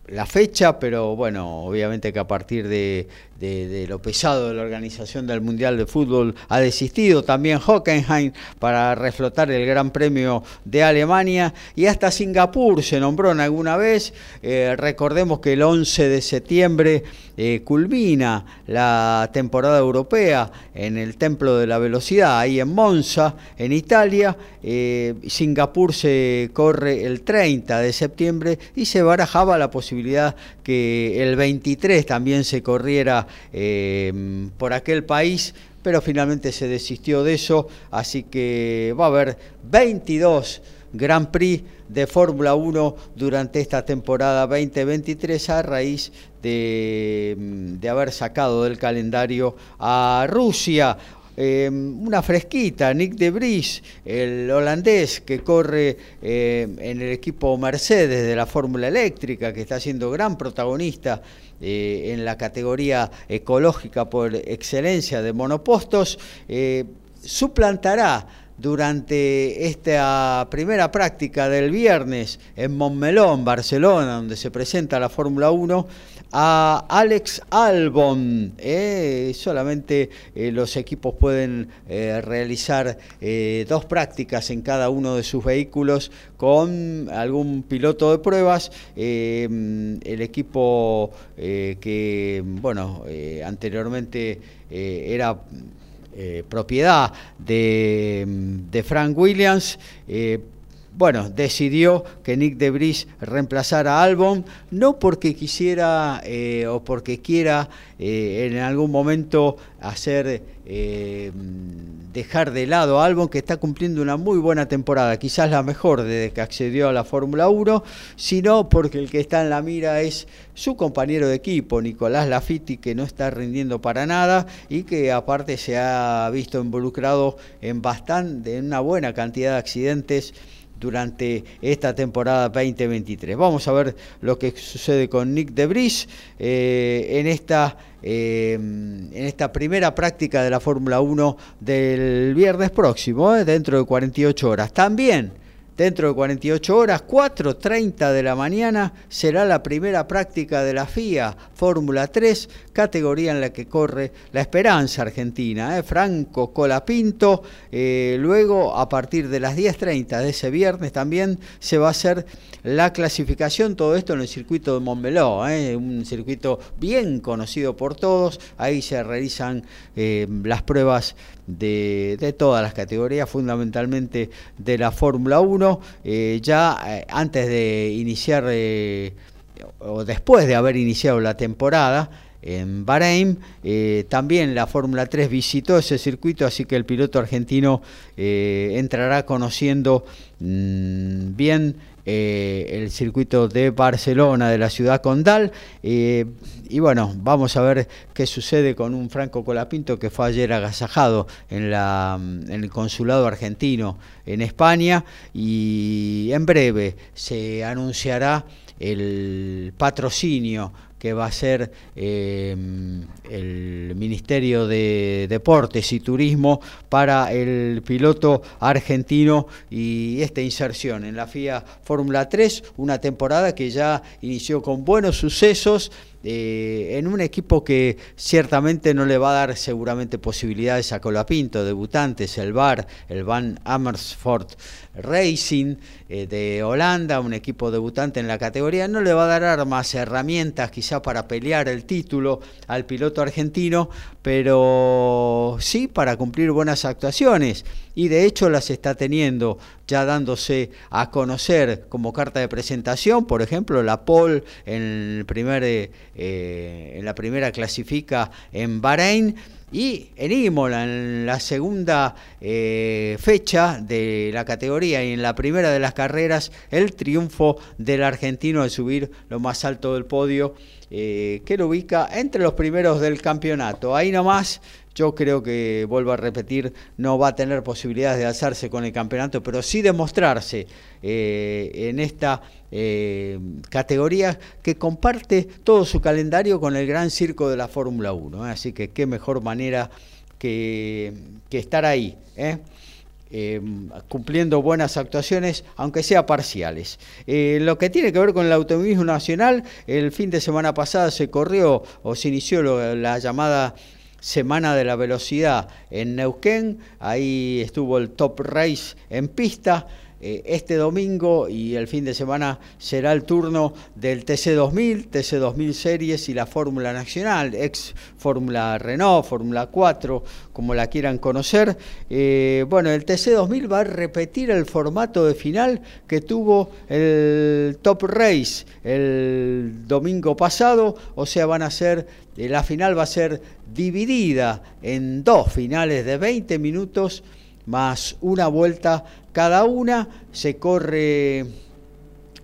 la fecha, pero bueno, obviamente que a partir de, de, lo pesado de la organización del Mundial de Fútbol ha desistido. También Hockenheim para reflotar el Gran Premio de Alemania y hasta Singapur se nombró en alguna vez. Eh, recordemos que el 11 de septiembre eh, culmina la temporada europea en el Templo de la Velocidad, ahí en Monza, en Italia. Eh, Singapur se corre el 30 de septiembre y se barajaba la posibilidad que el 23 también se corriera eh, por aquel país, pero finalmente se desistió de eso, así que va a haber 22 Grand Prix de Fórmula 1 durante esta temporada 2023 a raíz de, de haber sacado del calendario a Rusia. Em, una fresquita, Nick de Vries, el holandés que corre em, en el equipo Mercedes de la Fórmula Eléctrica, que está siendo gran protagonista eh, en la categoría ecológica por excelencia de monopostos, eh, suplantará durante esta primera práctica del viernes en Montmelón, Barcelona, donde se presenta la Fórmula 1, a Alex Albon. Eh, solamente eh, los equipos pueden eh, realizar dos prácticas en cada uno de sus vehículos con algún piloto de pruebas. el equipo que, bueno, anteriormente era propiedad de, de, Frank Williams bueno, decidió que Nick Debris reemplazara a Albon, no porque quisiera eh, o porque quiera eh, en algún momento hacer eh, dejar de lado a Albon, que está cumpliendo una muy buena temporada, quizás la mejor desde que accedió a la Fórmula 1, sino porque el que está en la mira es su compañero de equipo, Nicolás Lafitti, que no está rindiendo para nada y que aparte se ha visto involucrado en bastante, en una buena cantidad de accidentes durante esta temporada 2023. Vamos a ver lo que sucede con Nick Debris eh, en esta eh, en esta primera práctica de la Fórmula 1 del viernes próximo, eh, dentro de 48 horas. También Dentro de 48 horas, 4.30 de la mañana, será la primera práctica de la FIA Fórmula 3, categoría en la que corre la esperanza argentina. ¿eh? Franco Colapinto, eh, luego a partir de las 10.30 de ese viernes también se va a hacer la clasificación, todo esto en el circuito de Montmeló, ¿eh? un circuito bien conocido por todos, ahí se realizan eh, las pruebas de, todas las categorías, fundamentalmente de la Fórmula 1. Eh, ya eh, antes de iniciar eh, o después de haber iniciado la temporada, en Bahrein. también la Fórmula 3 visitó ese circuito, así que el piloto argentino entrará conociendo mm, bien eh, el circuito de Barcelona, de la ciudad condal. Eh, y bueno, vamos a ver qué sucede con un Franco Colapinto que fue ayer agasajado en, la, en el consulado argentino en España y en breve se anunciará el patrocinio que va a ser eh, el Ministerio de Deportes y Turismo para el piloto argentino y esta inserción en la FIA Fórmula 3, una temporada que ya inició con buenos sucesos eh, en un equipo que ciertamente no le va a dar seguramente posibilidades a Colapinto, debutantes, el VAR, el Van Amersfoort Racing eh, de Holanda, un equipo debutante en la categoría, no le va a dar armas, herramientas quizá para pelear el título al piloto argentino, pero sí para cumplir buenas actuaciones. Y de hecho las está teniendo ya dándose a conocer como carta de presentación, por ejemplo la primer, eh, eh, en la primera clasifica en Bahrein y en Imola, en la segunda eh, fecha de la categoría y en la primera de las carreras, el triunfo del argentino de subir lo más alto del podio, que lo ubica entre los primeros del campeonato. Ahí nomás yo creo que, vuelvo a repetir, no va a tener posibilidades de alzarse con el campeonato, pero sí demostrarse eh, en esta eh, categoría que comparte todo su calendario con el gran circo de la Fórmula 1. ¿eh? Así que qué mejor manera que, estar ahí. cumpliendo buenas actuaciones, aunque sea parciales. lo que tiene que ver con el automovilismo nacional, el fin de semana pasada se corrió o se inició la llamada Semana de la Velocidad en Neuquén, ahí estuvo el Top Race en pista. Eh, este domingo y el fin de semana será el turno del TC2000, TC2000 Series y la Fórmula Nacional, ex Fórmula Renault, Fórmula 4, como la quieran conocer. Eh, bueno, el TC2000 va a repetir el formato de final que tuvo el Top Race el domingo pasado, o sea, van a ser, eh, la final va a ser dividida en dos finales de 20 minutos más una vuelta cada una. Se corre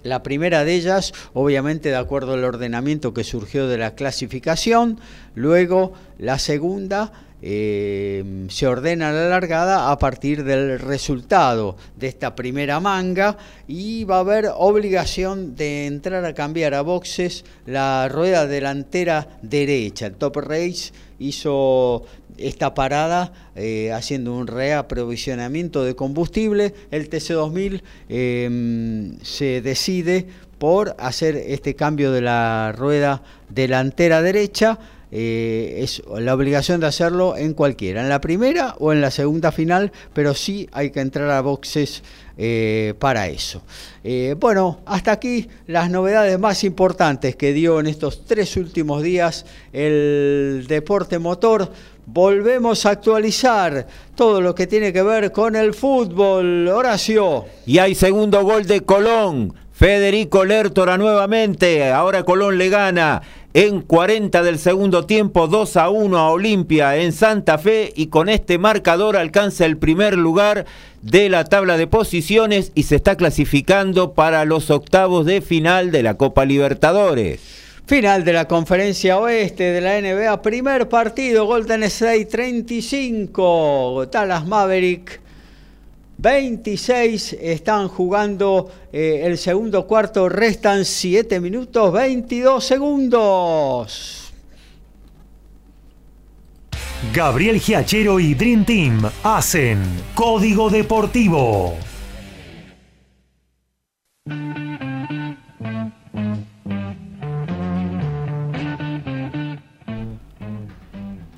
la primera de ellas, obviamente de acuerdo al ordenamiento que surgió de la clasificación. Luego la segunda eh, se ordena la largada a partir del resultado de esta primera manga y va a haber obligación de entrar a cambiar a boxes la rueda delantera derecha. El Top Race hizo esta parada eh, haciendo un reaprovisionamiento de combustible. El TC2000 em, se decide por hacer este cambio de la rueda delantera derecha. Eh, es la obligación de hacerlo en cualquiera, en la primera o en la segunda final, pero sí hay que entrar a boxes eh, para eso. bueno, hasta aquí las novedades más importantes que dio en estos tres últimos días el deporte motor volvemos a actualizar todo lo que tiene que ver con el fútbol. Horacio. Y hay segundo gol de Colón. Federico Lertora nuevamente. Ahora Colón le gana en 40 del segundo tiempo 2 a 1 a Olimpia en Santa Fe y con este marcador alcanza el primer lugar de la tabla de posiciones y se está clasificando para los octavos de final de la Copa Libertadores. Final de la conferencia oeste de la NBA, primer partido, Golden State 35, Dallas Maverick 26, están jugando eh, el segundo cuarto, restan 7 minutos 22 segundos. Gabriel Giachero y Dream Team hacen Código Deportivo.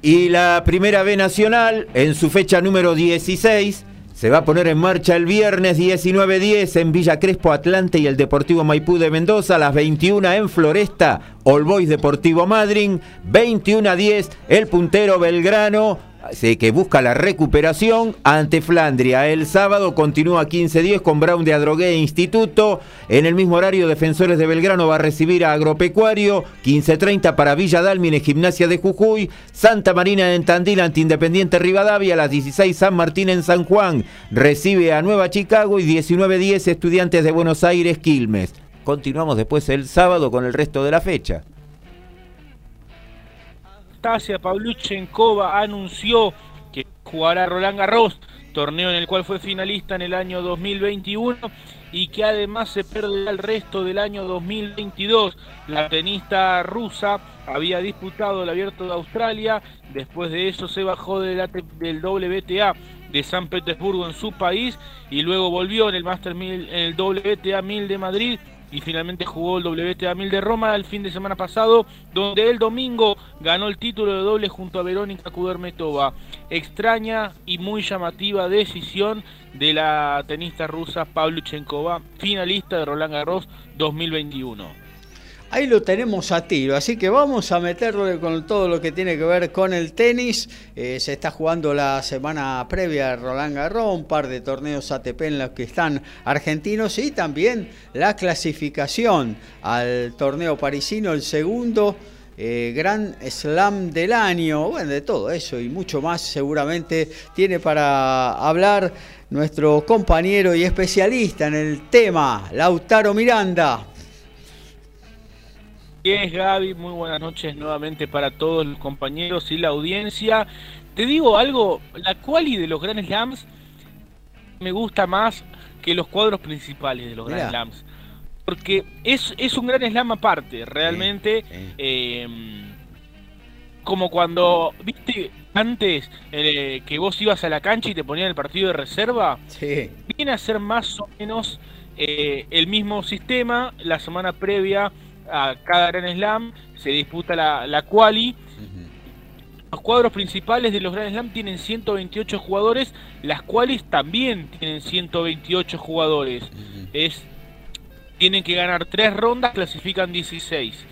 Y la Primera B Nacional, en su fecha número 16, se va a poner en marcha el viernes 19-10 en Villa Crespo Atlante y el Deportivo Maipú de Mendoza, a las 21 en Floresta, All Boys Deportivo Madryn, 21 10 el puntero Belgrano, que busca la recuperación ante Flandria. El sábado continúa 15-10 con Brown de Adrogué Instituto. En el mismo horario, Defensores de Belgrano va a recibir a Agropecuario. 15-30 para Villa Dalmine, Gimnasia de Jujuy. Santa Marina en Tandil ante Independiente Rivadavia. A las 16 San Martín en San Juan recibe a Nueva Chicago y 19-10 Estudiantes de Buenos Aires Quilmes. Continuamos después el sábado con el resto de la fecha. Anastasia Pavluchenkova anunció que jugará Roland Garros, torneo en el cual fue finalista en el año 2021 y que además se perderá el resto del año 2022. La tenista rusa había disputado el Abierto de Australia, después de eso se bajó del, WTA de San Petersburgo en su país y luego volvió en el Master 1000, en el WTA 1000 de Madrid y finalmente jugó el WTA 1000 de Roma el fin de semana pasado, donde el domingo ganó el título de doble junto a Verónica Kudermetova. Extraña y muy llamativa decisión de la tenista rusa Pavluchenkova, finalista de Roland Garros 2021. Ahí lo tenemos a tiro, así que vamos a meterle con todo lo que tiene que ver con el tenis. Eh, se está jugando la semana previa Roland Garros, un par de torneos ATP en los que están argentinos y también la clasificación al torneo parisino, el segundo eh, Gran Slam del año. Bueno, de todo eso y mucho más seguramente tiene para hablar nuestro compañero y especialista en el tema, Lautaro Miranda. Es Gaby, muy buenas noches nuevamente para todos los compañeros y la audiencia. Te digo algo, la quali de los Grand Slams me gusta más que los cuadros principales de los Grand Slams porque es, es un gran slam aparte, realmente. Em, como cuando, viste, antes eh, que vos ibas a la cancha y te ponían el partido de reserva, viene a ser más o menos eh, el mismo sistema. La semana previa a cada Gran Slam se disputa la, la quali. Los cuadros principales de los Grand Slam tienen 128 jugadores, las cuales también tienen 128 jugadores. Es tienen que ganar tres rondas, clasifican 16.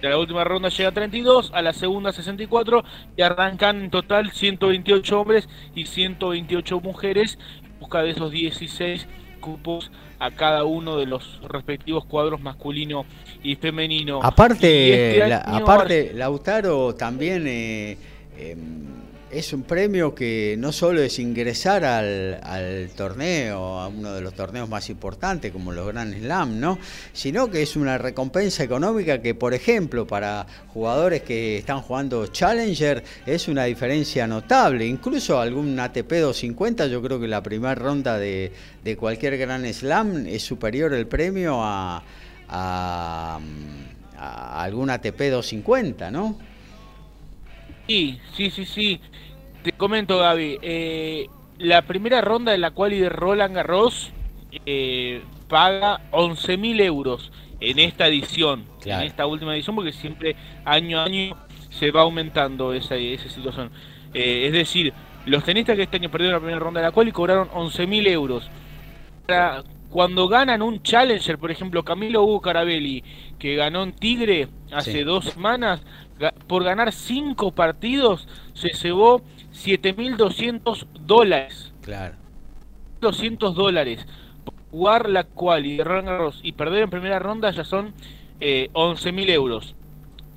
De la última ronda llega a 32, a la segunda 64 y arrancan en total 128 hombres y 128 mujeres busca de esos 16 cupos a cada uno de los respectivos cuadros masculino y femenino. Aparte, este aparte Lautaro también eh, em, es un premio que no solo es ingresar al, torneo, a uno de los torneos más importantes como los Grand Slam, ¿no? sino que es una recompensa económica que, por ejemplo, para jugadores que están jugando Challenger es una diferencia notable. Incluso algún ATP 250, yo creo que la primera ronda de, cualquier Grand Slam es superior el premio a, a, a algún ATP 250, ¿no? Sí, sí, sí, sí. Te comento, Gaby. Eh, la primera ronda de la cual de Roland Garros eh, paga 11.000 euros en esta edición, en esta última edición, porque siempre año a año se va aumentando esa, esa situación. Eh, es decir, los tenistas que este año perdieron la primera ronda de la cual y cobraron 11.000 euros. Para cuando ganan un Challenger, por ejemplo, Camilo Hugo Carabelli, que ganó en Tigre hace dos semanas, por ganar cinco partidos se llevó 7.200 dólares. Claro. 200 dólares. Jugar la cual y y perder en primera ronda ya son eh, 11.000 euros.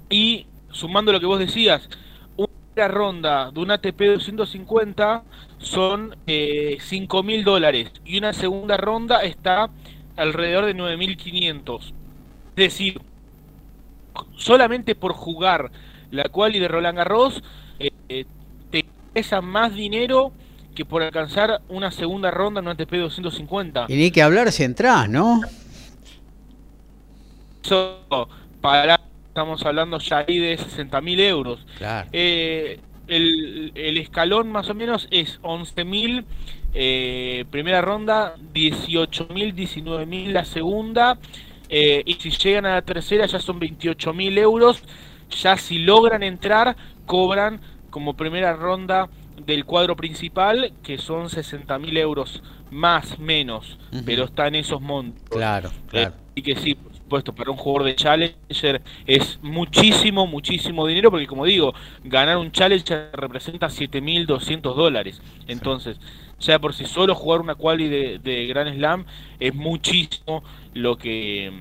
Y sumando lo que vos decías, una ronda de un ATP 250 son eh, 5.000 dólares y una segunda ronda está alrededor de 9.500. Es decir, solamente por jugar la quali de Roland Garros eh, te pesa más dinero que por alcanzar una segunda ronda en un ATP 250. Y ni que hablar si entras, ¿no? Eso, para, estamos hablando ya ahí de 60.000 euros. Claro. Eh, el, el, escalón más o menos es 11.000 eh, primera ronda, 18.000, 19.000 la segunda. Eh, y si llegan a la tercera ya son 28.000 euros. Ya si logran entrar, cobran como primera ronda del cuadro principal, que son 60.000 euros más, menos, pero está en esos montos. Claro, claro. Eh, y que sí, supuesto, para un jugador de Challenger es muchísimo, muchísimo dinero, porque como digo, ganar un Challenger representa 7.200 dólares. Entonces, ya por sí solo jugar una quali de, de Grand Slam es muchísimo lo que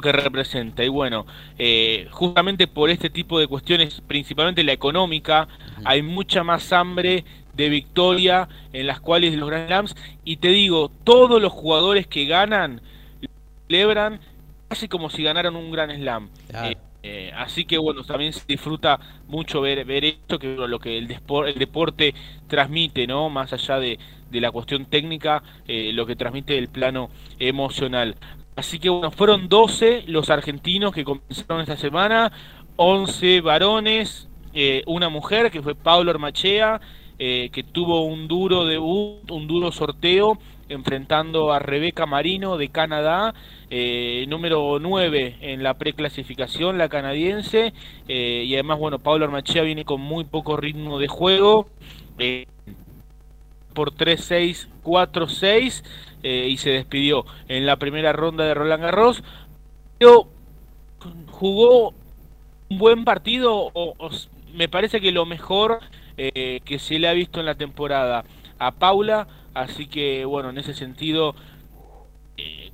que representa. Y bueno, eh, justamente por este tipo de cuestiones, principalmente la económica, hay mucha más hambre de victoria en las cuales los Grand Slams. Y te digo, todos los jugadores que ganan celebran casi como si ganaran un Grand Slam. Eh, eh, así que bueno, también se disfruta mucho ver, ver esto, que lo que el, el deporte transmite, ¿no? Más allá de, de la cuestión técnica, lo que transmite el plano emocional. Así que bueno, fueron 12 los argentinos que comenzaron esta semana, 11 varones, eh, una mujer que fue Pablo Armachea, eh, que tuvo un duro debut, un duro sorteo, enfrentando a Rebeca Marino de Canadá, eh, número 9 en la preclasificación, la canadiense, y además, bueno, Pablo Armachea viene con muy poco ritmo de juego, por 3-6, 4-6 eh, y se despidió en la primera ronda de Roland Garros. Pero jugó un buen partido, o, me parece que lo mejor eh, que se le ha visto en la temporada. A Paula, así que bueno, en ese sentido eh,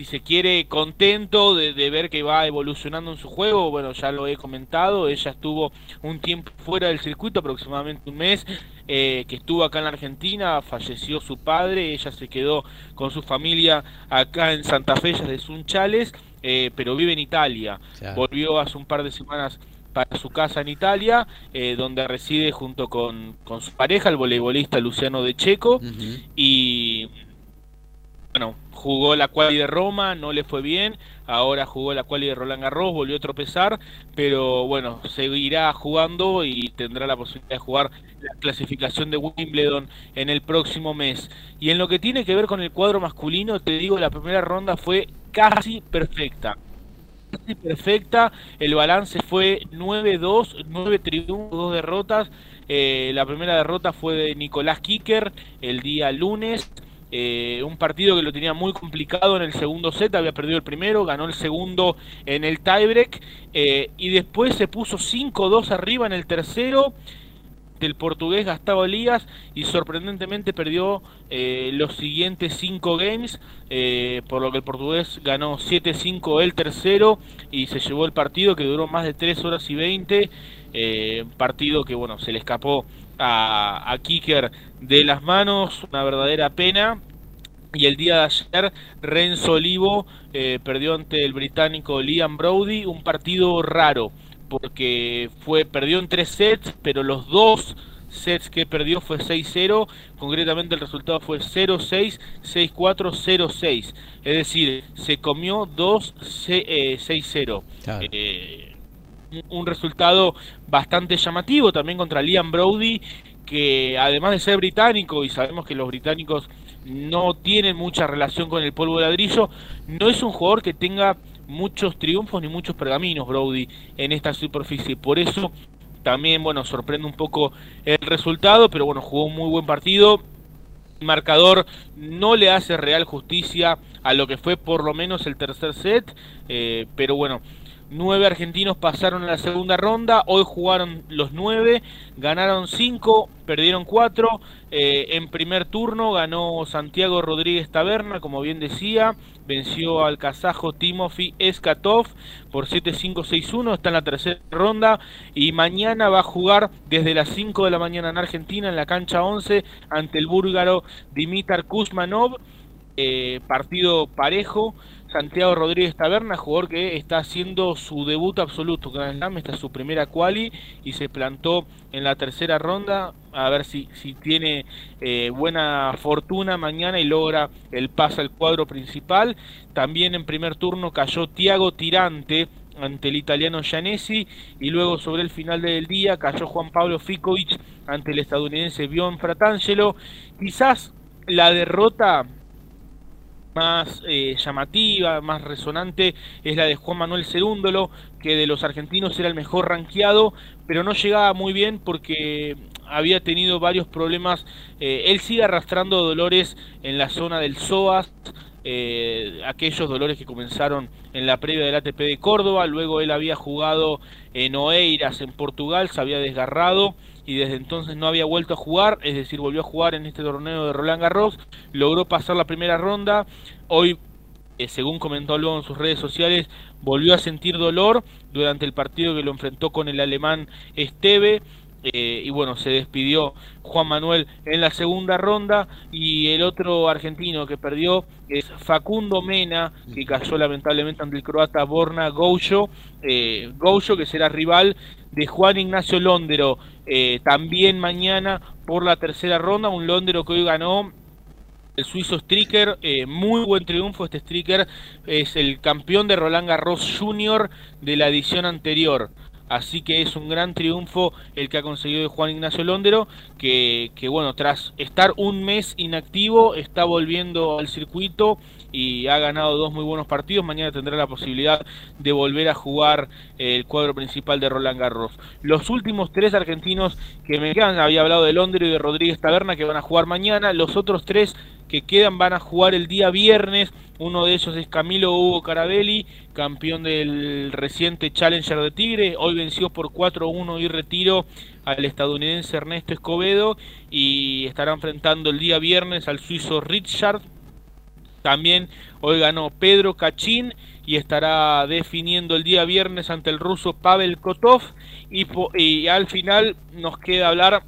si se quiere, contento de, ver que va evolucionando en su juego. Bueno, ya lo he comentado, ella estuvo un tiempo fuera del circuito, aproximadamente un mes, eh, que estuvo acá en la Argentina, falleció su padre, ella se quedó con su familia acá en Santa Fe de Sunchales, eh, pero vive en Italia. Volvió hace un par de semanas para su casa en Italia, eh, donde reside junto con, con, su pareja, el voleibolista Luciano de Checo, y bueno, jugó la quali de Roma, no le fue bien, ahora jugó la quali de Roland Garros, volvió a tropezar, pero bueno, seguirá jugando y tendrá la posibilidad de jugar la clasificación de Wimbledon en el próximo mes. Y en lo que tiene que ver con el cuadro masculino, te digo, la primera ronda fue casi perfecta. Perfecta, el balance fue 9-2, 9 triunfos, 2 derrotas. Eh, la primera derrota fue de Nicolás Kicker el día lunes. Eh, un partido que lo tenía muy complicado en el segundo set, había perdido el primero, ganó el segundo en el tiebreak eh, y después se puso 5-2 arriba en el tercero del portugués Gustavo Elías y sorprendentemente perdió eh, los siguientes 5 games, por lo que el portugués ganó 7-5 el tercero y se llevó el partido que duró más de 3 horas y 20, partido que bueno, se le escapó a, a Kicker de las manos, una verdadera pena. Y el día de ayer, Renzo Olivo eh, perdió ante el británico Liam Brody, un partido raro, porque fue perdió en tres sets, pero los dos sets que perdió fue 6-0, concretamente el resultado fue 0-6, 6-4, 0-6, es decir, se comió 2-6-0. Eh, un resultado bastante llamativo también contra Liam Brody, que además de ser británico, y sabemos que los británicos no tienen mucha relación con el polvo de ladrillo, no es un jugador que tenga muchos triunfos ni muchos pergaminos, Brody, en esta superficie. Por eso también, bueno, sorprende un poco el resultado, pero bueno, jugó un muy buen partido. El marcador no le hace real justicia a lo que fue por lo menos el tercer set, eh, pero bueno, Nueve argentinos pasaron a la segunda ronda, hoy jugaron los nueve, ganaron cinco, perdieron cuatro. Eh, en primer turno ganó Santiago Rodríguez Taberna, como bien decía, venció al kazajo Timofey Eskatov por 7-5-6-1, está en la tercera ronda. Y mañana va a jugar desde las 5 de la mañana en Argentina en la cancha 11 ante el búlgaro Dimitar Kuzmanov, eh, partido parejo. Santiago Rodríguez Taberna, jugador que está haciendo su debut absoluto con Slam, esta es su primera quali y se plantó en la tercera ronda, a ver si, si tiene eh, buena fortuna mañana y logra el pase al cuadro principal. También en primer turno cayó Tiago Tirante ante el italiano Gianesi y luego sobre el final del día cayó Juan Pablo Ficovich ante el estadounidense Bjorn Fratangelo. Quizás la derrota más eh, llamativa, más resonante, es la de Juan Manuel Cerúndolo, que de los argentinos era el mejor ranqueado, pero no llegaba muy bien porque había tenido varios problemas. Eh, él sigue arrastrando dolores en la zona del psoas, eh, aquellos dolores que comenzaron en la previa del ATP de Córdoba, luego él había jugado en Oeiras, en Portugal, se había desgarrado y desde entonces no había vuelto a jugar, es decir, volvió a jugar en este torneo de Roland Garros, logró pasar la primera ronda, hoy, eh, según comentó luego en sus redes sociales, volvió a sentir dolor durante el partido que lo enfrentó con el alemán Esteve, eh, y bueno, se despidió Juan Manuel en la segunda ronda. Y el otro argentino que perdió es Facundo Mena, que cayó lamentablemente ante el croata Borna Goucho, eh, que será rival de Juan Ignacio Londero, eh, también mañana por la tercera ronda, un Londero que hoy ganó el suizo Stricker, eh, muy buen triunfo. Este Stricker, es el campeón de Roland Garros Junior de la edición anterior. Así que es un gran triunfo el que ha conseguido Juan Ignacio Londero, que, que bueno, tras estar un mes inactivo, está volviendo al circuito y ha ganado dos muy buenos partidos. Mañana tendrá la posibilidad de volver a jugar el cuadro principal de Roland Garros. Los últimos tres argentinos que me quedan, había hablado de Londres y de Rodríguez Taberna, que van a jugar mañana. Los otros tres que quedan van a jugar el día viernes. Uno de ellos es Camilo Hugo Carabelli, campeón del reciente Challenger de Tigre. Hoy venció por 4-1 y retiro al estadounidense Ernesto Escobedo y estará enfrentando el día viernes al suizo Richard también hoy ganó Pedro Cachín y estará definiendo el día viernes ante el ruso Pavel Kotov. Y, al final nos queda hablar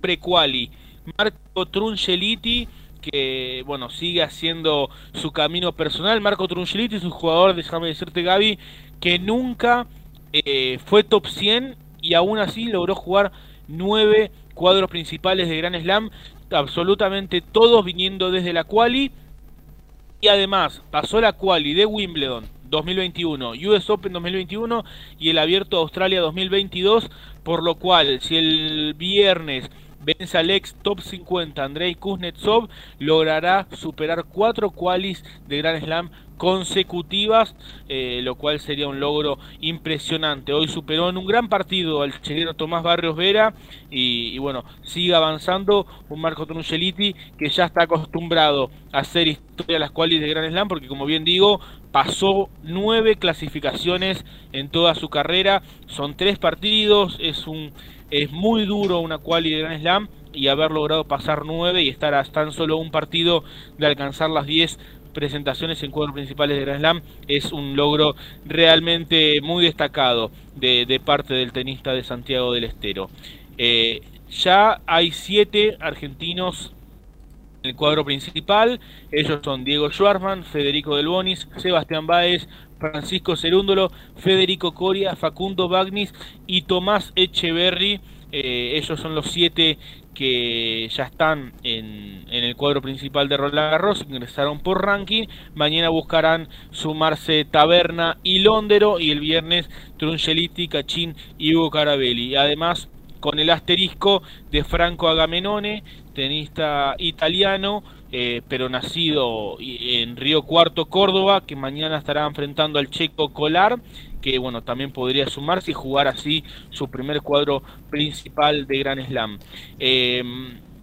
prequali. Marco Trungeliti, que bueno, sigue haciendo su camino personal. Marco Trungeliti es un jugador, déjame decirte Gaby, que nunca eh, fue top 100 y aún así logró jugar nueve cuadros principales de Gran Slam, absolutamente todos viniendo desde la quali y además pasó la quali de Wimbledon 2021, US Open 2021 y el Abierto de Australia 2022, por lo cual si el viernes vence al ex top 50 Andrei Kuznetsov, logrará superar cuatro qualis de Grand Slam consecutivas, eh, lo cual sería un logro impresionante. Hoy superó en un gran partido al chileno Tomás Barrios Vera y, bueno, sigue avanzando un Marco Trungeliti que ya está acostumbrado a hacer historia a las cuales de Gran Slam, porque como bien digo, pasó nueve clasificaciones en toda su carrera, son tres partidos, es un es muy duro una quali de Gran Slam y haber logrado pasar nueve y estar a tan solo un partido de alcanzar las 10 presentaciones en cuadros principales de Grand Slam es un logro realmente muy destacado de, parte del tenista de Santiago del Estero. Eh, ya hay siete argentinos en el cuadro principal, ellos son Diego Schwartzman, Federico Del Bonis, Sebastián Báez, Francisco Cerúndolo, Federico Coria, Facundo Bagnis y Tomás Echeverry. Eh, ellos son los siete que ya están en, el cuadro principal de Roland Garros, ingresaron por ranking, mañana buscarán sumarse Taberna y Londero y el viernes Trungeliti, Cachín y Hugo Carabelli. Además, con el asterisco de Franco Agamenone, tenista italiano, eh, pero nacido en Río Cuarto, Córdoba, que mañana estará enfrentando al checo Colar que bueno, también podría sumarse y jugar así su primer cuadro principal de Gran Slam. Eh,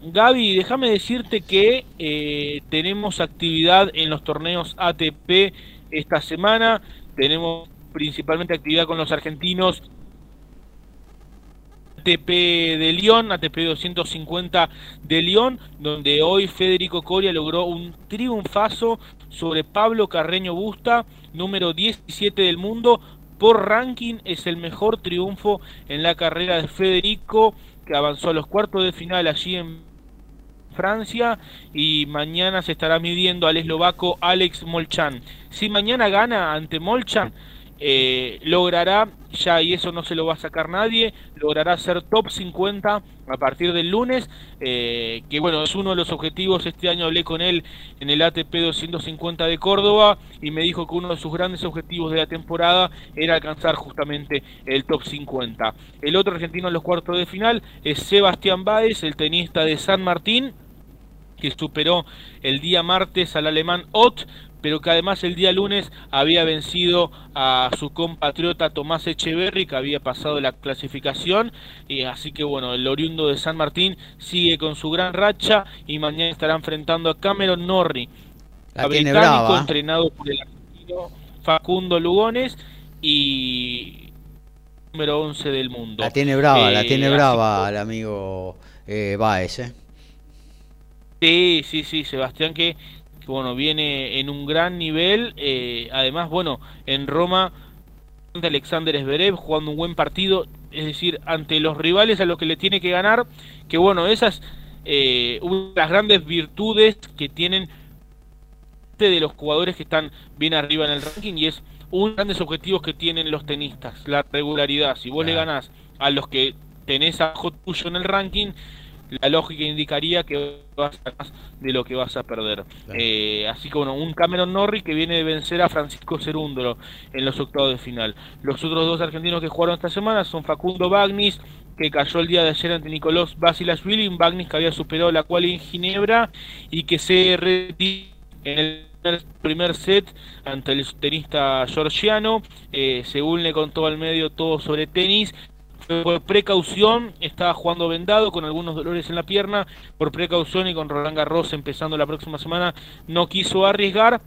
Gaby, déjame decirte que eh, tenemos actividad en los torneos ATP esta semana. Tenemos principalmente actividad con los argentinos ATP de Lyon, ATP 250 de Lyon, donde hoy Federico Coria logró un triunfazo sobre Pablo Carreño Busta, número 17 del mundo. Por ranking es el mejor triunfo en la carrera de Federico, que avanzó a los cuartos de final allí en Francia y mañana se estará midiendo al eslovaco Alex Molchan. Si mañana gana ante Molchan, eh, logrará, ya y eso no se lo va a sacar nadie, logrará ser top 50 a partir del lunes, eh, que bueno, es uno de los objetivos, este año hablé con él en el ATP 250 de Córdoba y me dijo que uno de sus grandes objetivos de la temporada era alcanzar justamente el top 50. El otro argentino en los cuartos de final es Sebastián Báez, el tenista de San Martín, que superó el día martes al alemán Ott pero que además el día lunes había vencido a su compatriota Tomás Echeverry, que había pasado la clasificación, y así que bueno, el oriundo de San Martín sigue con su gran racha y mañana estará enfrentando a Cameron Norrie, la británico ¿eh? entrenado por el argentino Facundo Lugones y número 11 del mundo. La tiene brava, la tiene eh, brava el amigo eh, Baez, ¿eh? Sí, sí, sí, Sebastián que bueno, viene en un gran nivel. Eh, además, bueno, en Roma, Alexander Zverev jugando un buen partido, es decir, ante los rivales a los que le tiene que ganar, que bueno, esas eh, una de las grandes virtudes que tienen de los jugadores que están bien arriba en el ranking y es uno de los grandes objetivos que tienen los tenistas, la regularidad. Si vos le ganás a los que tenés a tuyo en el ranking, la lógica indicaría que vas a más de lo que vas a perder. Eh, así bueno, un Cameron Norrie que viene de vencer a Francisco Cerúndolo en los octavos de final. Los otros dos argentinos que jugaron esta semana son Facundo Bagnis, que cayó el día de ayer ante Nicolás Basilashvili, un Bagnis que había superado la cual en Ginebra y que se retiró en el primer set ante el tenista georgiano, eh, según le contó al medio todo sobre tenis, por precaución, estaba jugando vendado con algunos dolores en la pierna, por precaución y con Roland Garros empezando la próxima semana, no quiso arriesgar.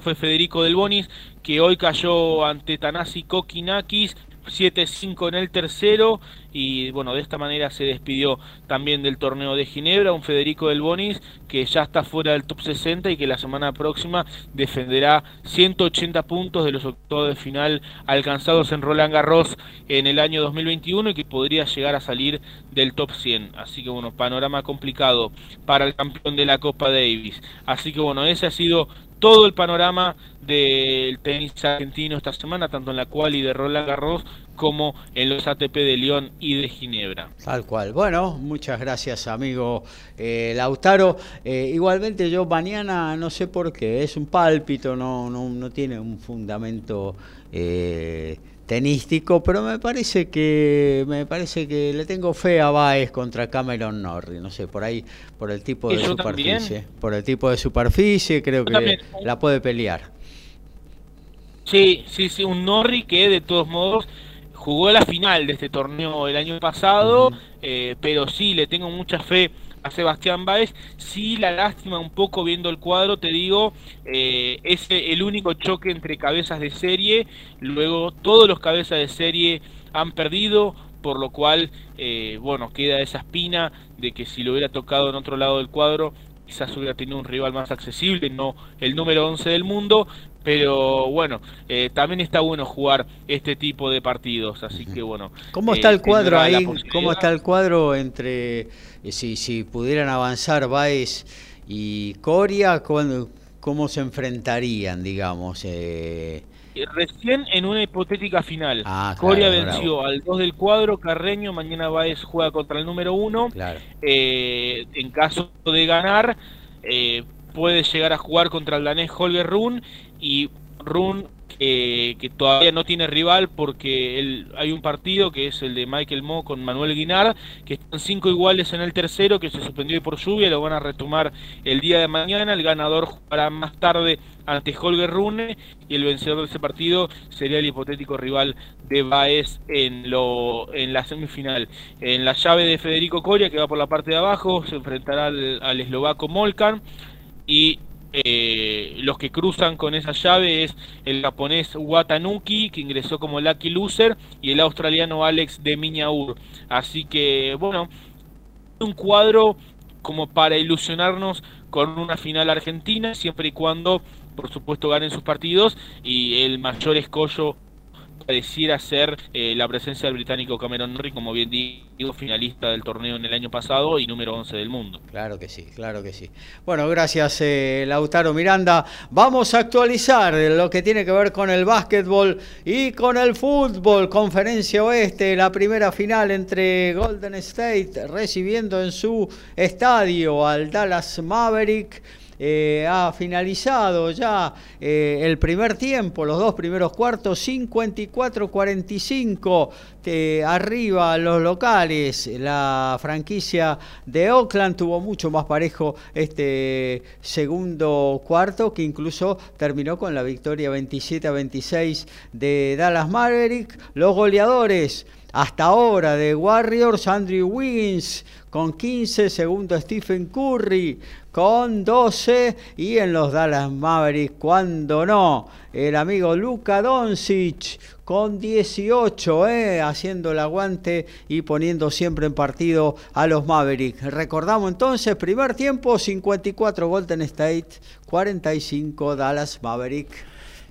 Fue Federico Del Bonis, que hoy cayó ante Tanasi Kokinakis 7-5 en el tercero y bueno, de esta manera se despidió también del torneo de Ginebra, un Federico del Bonis que ya está fuera del top 60 y que la semana próxima defenderá 180 puntos de los octavos de final alcanzados en Roland Garros en el año 2021 y que podría llegar a salir del top 100. Así que bueno, panorama complicado para el campeón de la Copa Davis. Así que bueno, ese ha sido todo el panorama del tenis argentino esta semana, tanto en la cual y de Roland Garros como en los ATP de León y de Ginebra. Tal cual. Bueno, muchas gracias amigo eh, Lautaro. Eh, igualmente yo mañana no sé por qué, es un pálpito, no, no, no tiene un fundamento eh, tenístico, pero me parece que me parece que le tengo fe a Baez contra Cameron Norrie, no sé, por ahí por el tipo de superficie, por el tipo de superficie creo que la puede pelear. Sí, sí, sí, un Norrie que de todos modos jugó la final de este torneo el año pasado, eh, pero sí le tengo mucha fe a Sebastián Báez. Sí, la lástima un poco viendo el cuadro, te digo, eh, es el único choque entre cabezas de serie. Luego todos los cabezas de serie han perdido, por lo cual, eh, bueno, queda esa espina de que si lo hubiera tocado en otro lado del cuadro, quizás hubiera tenido un rival más accesible, no el número 11 del mundo, pero bueno, eh, también está bueno jugar este tipo de partidos, así que bueno. ¿Cómo está el cuadro ahí? ¿Cómo está el cuadro entre eh, si, si pudieran avanzar Baez y Coria, cómo, se enfrentarían, digamos? Eh? eh... Recién en una hipotética final. Ah, Coria venció al 2 del cuadro, Carreño, mañana Baez juega contra el número 1. Eh, en caso de ganar, puede llegar a jugar contra el danés Holger Run y Run que todavía no tiene rival porque hay un partido que es el de Michael Mo con Manuel Guinar, que están cinco iguales en el tercero, que se suspendió por lluvia, lo van a retomar el día de mañana, el ganador jugará más tarde ante Holger Rune y el vencedor de ese partido sería el hipotético rival de Baez en, lo, en la semifinal. En la llave de Federico Coria, que va por la parte de abajo, se enfrentará al, al eslovaco Molkan y eh, los que cruzan con esa llave es el japonés Watanuki, que ingresó como lucky loser, y el australiano Alex de Miñaur. Así que, bueno, un cuadro como para ilusionarnos con una final argentina, siempre y cuando, por supuesto, ganen sus partidos y el mayor escollo pareciera ser eh, la presencia del británico Cameron Norrie, como bien digo, finalista del torneo en el año pasado y número 11 del mundo. Claro que sí, claro que sí. Bueno, gracias eh, Lautaro Miranda. Vamos a actualizar lo que tiene que ver con el básquetbol y con el fútbol. Conferencia Oeste, la primera final entre Golden State recibiendo en su estadio al Dallas Maverick. Eh, ha finalizado ya eh, el primer tiempo, los dos primeros cuartos, 54-45 arriba los locales. La franquicia de Oakland tuvo mucho más parejo este segundo cuarto, que incluso terminó con la victoria 27 26 de Dallas Maverick. Los goleadores hasta ahora de Warriors, Andrew Wiggins con 15, segundo Stephen Curry con 12 y en los Dallas Mavericks, cuando no, el amigo Luka Doncic con 18, eh, haciendo el aguante y poniendo siempre en partido a los Mavericks. Recordamos entonces, primer tiempo 54 Golden State, 45 Dallas Mavericks.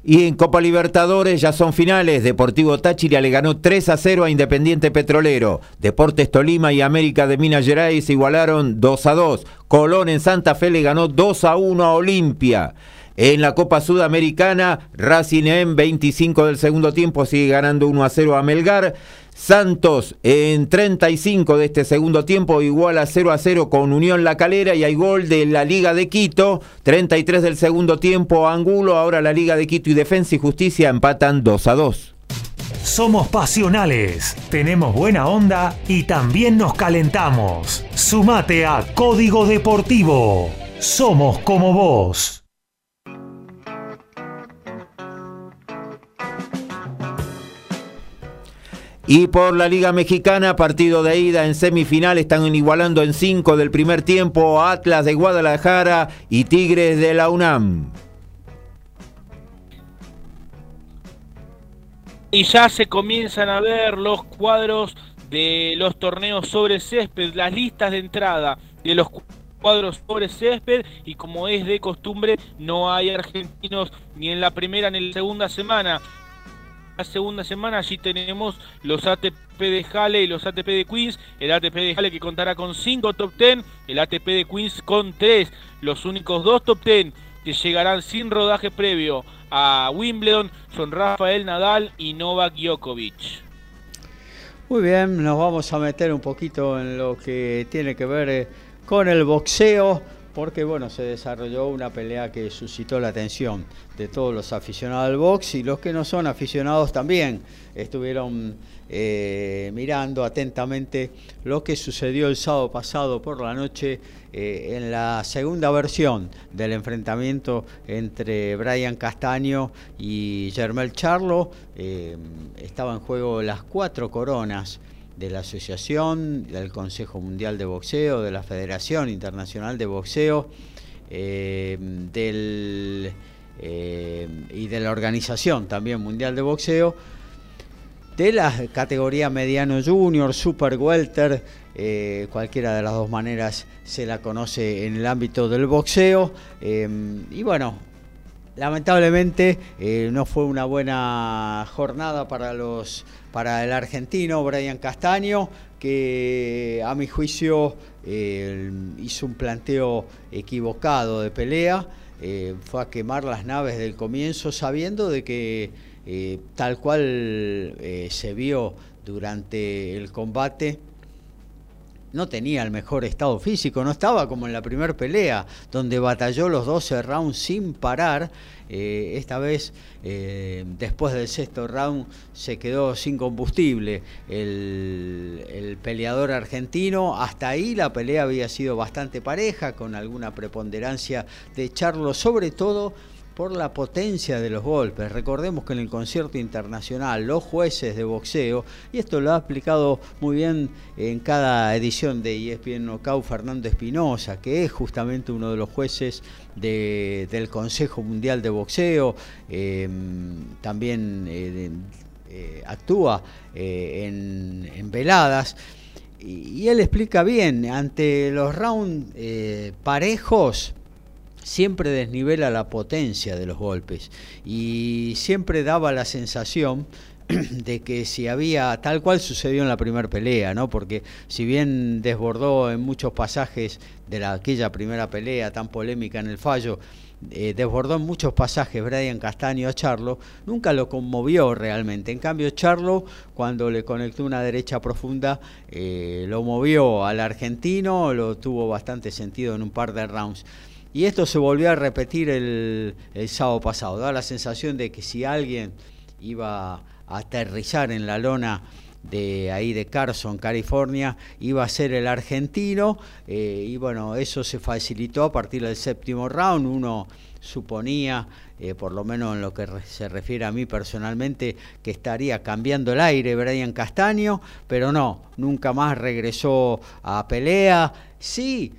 Y en Copa Libertadores ya son finales. Deportivo Táchira le ganó 3 a 0 a Independiente Petrolero. Deportes Tolima y América de Minas Gerais igualaron 2 a 2. Colón en Santa Fe le ganó 2 a 1 a Olimpia. En la Copa Sudamericana, Racing en 25 del segundo tiempo sigue ganando 1 a 0 a Melgar. Santos en 35 de este segundo tiempo igual a 0 a 0 con Unión La Calera y hay gol de la Liga de Quito. 33 del segundo tiempo Angulo, ahora la Liga de Quito y Defensa y Justicia empatan 2 a 2. Somos pasionales, tenemos buena onda y también nos calentamos. Sumate a Código Deportivo. Somos como vos. Y por la Liga Mexicana, partido de ida en semifinal, están igualando en 5 del primer tiempo Atlas de Guadalajara y Tigres de la UNAM. Y ya se comienzan a ver los cuadros de los torneos sobre césped, las listas de entrada de los cuadros sobre césped y como es de costumbre no hay argentinos ni en la primera ni en la segunda semana la segunda semana allí tenemos los ATP de Halle y los ATP de Queens. El ATP de Halle que contará con 5 top 10, el ATP de Queens con 3. Los únicos dos top 10 que llegarán sin rodaje previo a Wimbledon son Rafael Nadal y Novak Djokovic. Muy bien, nos vamos a meter un poquito en lo que tiene que ver eh, con el boxeo porque bueno, se desarrolló una pelea que suscitó la atención de todos los aficionados al box y los que no son aficionados también estuvieron eh, mirando atentamente lo que sucedió el sábado pasado por la noche eh, en la segunda versión del enfrentamiento entre Brian Castaño y Germel Charlo. Eh, estaba en juego las cuatro coronas de la Asociación, del Consejo Mundial de Boxeo, de la Federación Internacional de Boxeo, eh, del, eh, y de la Organización también Mundial de Boxeo, de la categoría mediano junior, super welter, eh, cualquiera de las dos maneras se la conoce en el ámbito del boxeo. y bueno, lamentablemente no fue una buena jornada para los para el argentino Brian Castaño, que a mi juicio eh, hizo un planteo equivocado de pelea, eh, fue a quemar las naves del comienzo sabiendo de que eh, tal cual se vio durante el combate, no tenía el mejor estado físico, no estaba como en la primera pelea, donde batalló los 12 rounds sin parar. Eh, esta vez, eh, después del sexto round, se quedó sin combustible el, el, peleador argentino. Hasta ahí la pelea había sido bastante pareja, con alguna preponderancia de Charlo, sobre todo por la potencia de los golpes. Recordemos que en el concierto internacional los jueces de boxeo, y esto lo ha explicado muy bien en cada edición de ESPN Knockout Fernando Espinosa, que es justamente uno de los jueces del Consejo Mundial de Boxeo, em, también eh, eh, actúa eh, en, veladas. Y, él explica bien, ante los rounds parejos, siempre desnivela la potencia de los golpes y siempre daba la sensación de que si había tal cual sucedió en la primera pelea, ¿no? Porque si bien desbordó en muchos pasajes de la, aquella primera pelea tan polémica en el fallo, eh, desbordó en muchos pasajes Brian Castaño a Charlo, nunca lo conmovió realmente. En cambio, Charlo, cuando le conectó una derecha profunda, eh, lo movió al argentino, lo tuvo bastante sentido en un par de rounds. Y esto se volvió a repetir el, sábado pasado. Da la sensación de que si alguien iba a aterrizar en la lona de ahí de Carson, California, iba a ser el argentino. Eh, y bueno, eso se facilitó a partir del séptimo round. Uno suponía, eh, por lo menos en lo que se refiere a mí personalmente, que estaría cambiando el aire Brian Castaño, pero no, nunca más regresó a pelea. Sí,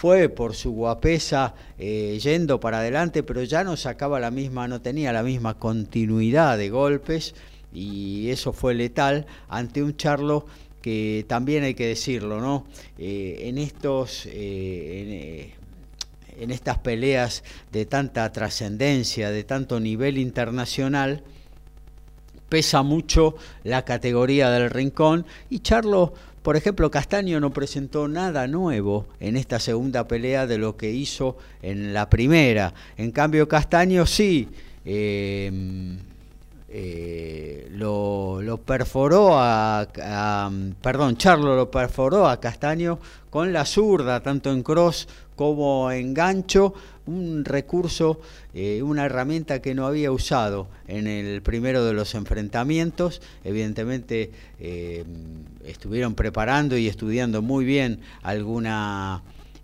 fue por su guapesa eh, yendo para adelante, pero ya no sacaba la misma, no tenía la misma continuidad de golpes y eso fue letal ante un Charlo que también hay que decirlo, ¿no? Eh, en estos eh, en estas peleas de tanta trascendencia, de tanto nivel internacional, pesa mucho la categoría del rincón y Charlo por ejemplo, Castaño no presentó nada nuevo en esta segunda pelea de lo que hizo en la primera. En cambio, Castaño sí. Eh, eh, lo, perforó a, perdón, Charlo lo perforó a Castaño con la zurda, tanto en cross como en gancho, un recurso, eh, una herramienta que no había usado en el primero de los enfrentamientos. Evidentemente eh, estuvieron preparando y estudiando muy bien alguna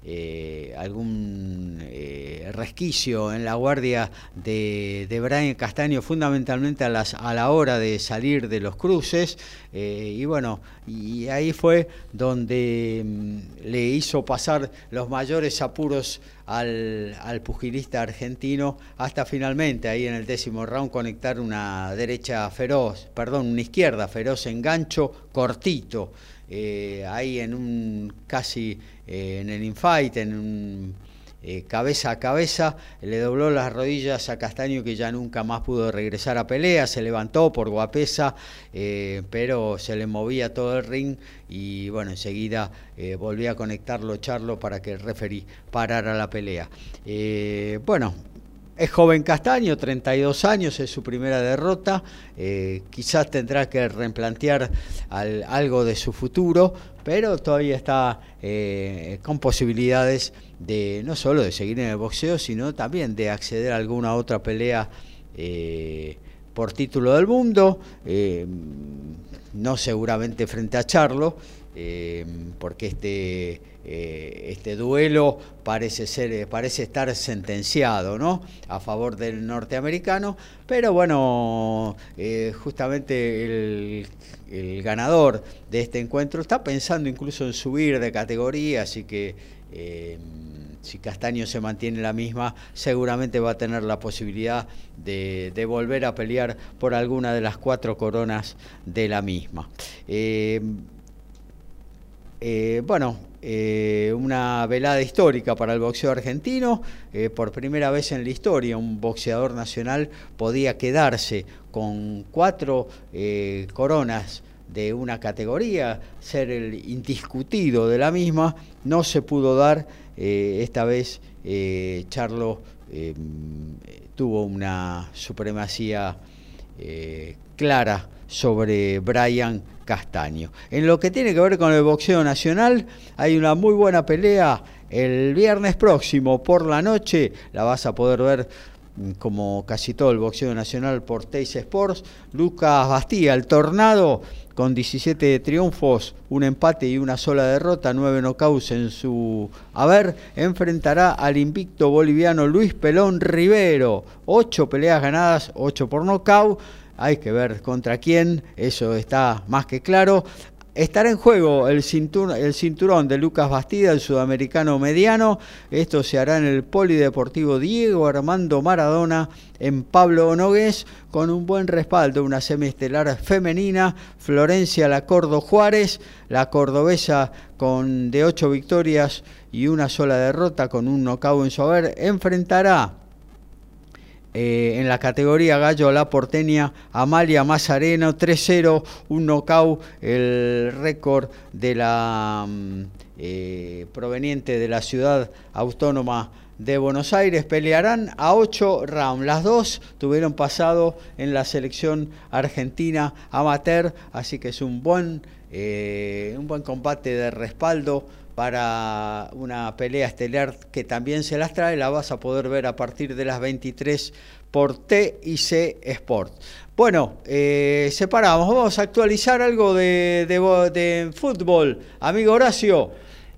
eh, algún eh, resquicio en la guardia de, de, Brian Castaño, fundamentalmente a, las, a la hora de salir de los cruces. Eh, y bueno, y ahí fue donde mm, le hizo pasar los mayores apuros al, al, pugilista argentino hasta finalmente ahí en el décimo round conectar una derecha feroz, perdón, una izquierda feroz engancho cortito. Eh, ahí en un casi eh, en el infight, en un eh, cabeza a cabeza, le dobló las rodillas a Castaño que ya nunca más pudo regresar a pelea, se levantó por guapesa, pero se le movía todo el ring y bueno, enseguida volvió a conectarlo Charlo para que el referí parara la pelea. bueno, es joven Castaño, 32 años, es su primera derrota. Eh, quizás tendrá que replantear algo de su futuro, pero todavía está eh, con posibilidades de no solo de seguir en el boxeo, sino también de acceder a alguna otra pelea eh, por título del mundo. no seguramente frente a Charlo, porque este eh, este duelo parece ser eh, parece estar sentenciado no a favor del norteamericano pero bueno eh, justamente el, ganador de este encuentro está pensando incluso en subir de categoría así que si Castaño se mantiene la misma, seguramente va a tener la posibilidad de, de volver a pelear por alguna de las cuatro coronas de la misma. bueno, eh, una velada histórica para el boxeo argentino. Eh, por primera vez en la historia un boxeador nacional podía quedarse con cuatro eh, coronas de una categoría, ser el indiscutido de la misma. No se pudo dar, esta vez Charlo tuvo una supremacía clara sobre Brian Castaño. En lo que tiene que ver con el boxeo nacional, hay una muy buena pelea el viernes próximo por la noche, la vas a poder ver mm, como casi todo el boxeo nacional por Teis Sports. Lucas Bastía, el Tornado, con 17 triunfos, un empate y una sola derrota, nueve knockouts en su haber, enfrentará al invicto boliviano Luis Pelón Rivero. Ocho peleas ganadas, ocho por nocaut. Hay que ver contra quién, eso está más que claro. Estará en juego el, cinturón, de Lucas Bastida, el sudamericano mediano. Esto se hará en el Polideportivo Diego Armando Maradona en Pablo Onogués con un buen respaldo, una semiestelar femenina, Florencia Lacordo Juárez, la cordobesa con de ocho victorias y una sola derrota con un knockout en su haber, enfrentará eh, en la categoría gallo la porteña Amalia Mazareno 3-0, un knockout, el récord de la mm, eh, proveniente de la ciudad autónoma de Buenos Aires pelearán a 8 rounds. Las dos tuvieron pasado en la selección argentina amateur, así que es un buen, eh, un buen combate de respaldo para una pelea estelar que también se las trae, la vas a poder ver a partir de las 23 por TIC Sport. Bueno, eh, separamos, vamos a actualizar algo de, fútbol. Amigo Horacio.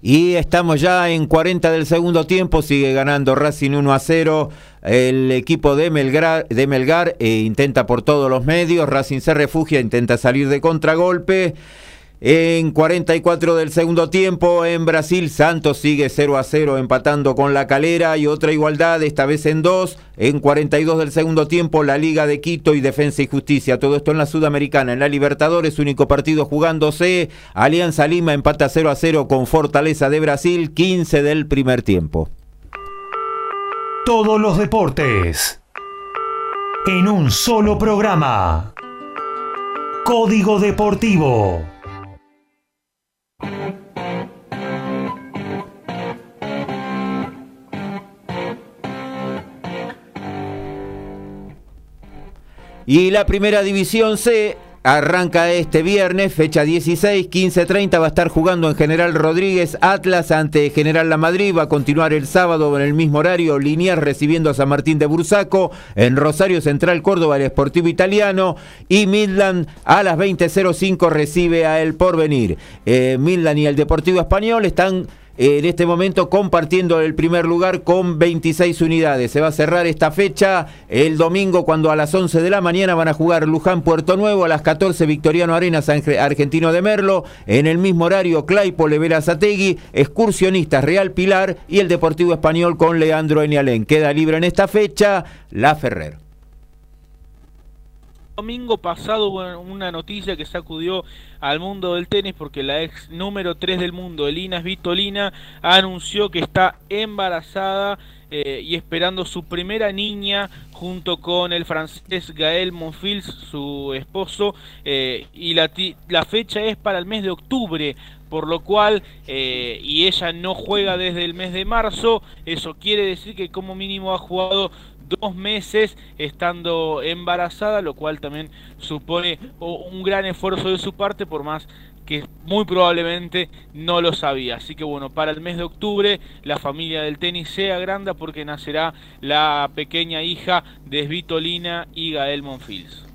Y estamos ya en 40 del segundo tiempo, sigue ganando Racing 1 a 0. El equipo de Melgar, de Melgar eh, intenta por todos los medios, Racing se refugia, intenta salir de contragolpe. En 44 del segundo tiempo en Brasil, Santos sigue 0 a 0 empatando con la calera y otra igualdad, esta vez en 2. En 42 del segundo tiempo, la Liga de Quito y Defensa y Justicia. Todo esto en la Sudamericana. En la Libertadores, único partido jugándose. Alianza Lima empata 0 a 0 con Fortaleza de Brasil, 15 del primer tiempo. Todos los deportes en un solo programa. Código Deportivo. Y la primera división C arranca este viernes, fecha 16, 15.30, va a estar jugando en General Rodríguez Atlas ante General La Madrid, va a continuar el sábado en el mismo horario, Liniar recibiendo a San Martín de Bursaco, en Rosario Central Córdoba el Esportivo Italiano y Midland a las 20.05 recibe a El Porvenir. Eh, Midland y el Deportivo Español están en este momento compartiendo el primer lugar con 26 unidades. Se va a cerrar esta fecha el domingo cuando a las 11 de la mañana van a jugar Luján Puerto Nuevo, a las 14 Victoriano Arenas Argentino de Merlo, en el mismo horario Claipo Vera Zategui, Excursionistas Real Pilar y el Deportivo Español con Leandro Enialén. Queda libre en esta fecha La Ferrer domingo pasado una noticia que sacudió al mundo del tenis porque la ex número 3 del mundo, Elina Svitolina, anunció que está embarazada eh, y esperando su primera niña junto con el francés Gael Monfils, su esposo, eh, y la, la, fecha es para el mes de octubre, por lo cual, eh, y ella no juega desde el mes de marzo, eso quiere decir que como mínimo ha jugado dos meses estando embarazada, lo cual también supone un gran esfuerzo de su parte, por más que muy probablemente no lo sabía. Así que bueno, para el mes de octubre la familia del tenis se agranda porque nacerá la pequeña hija de Svitolina y Gael Monfils.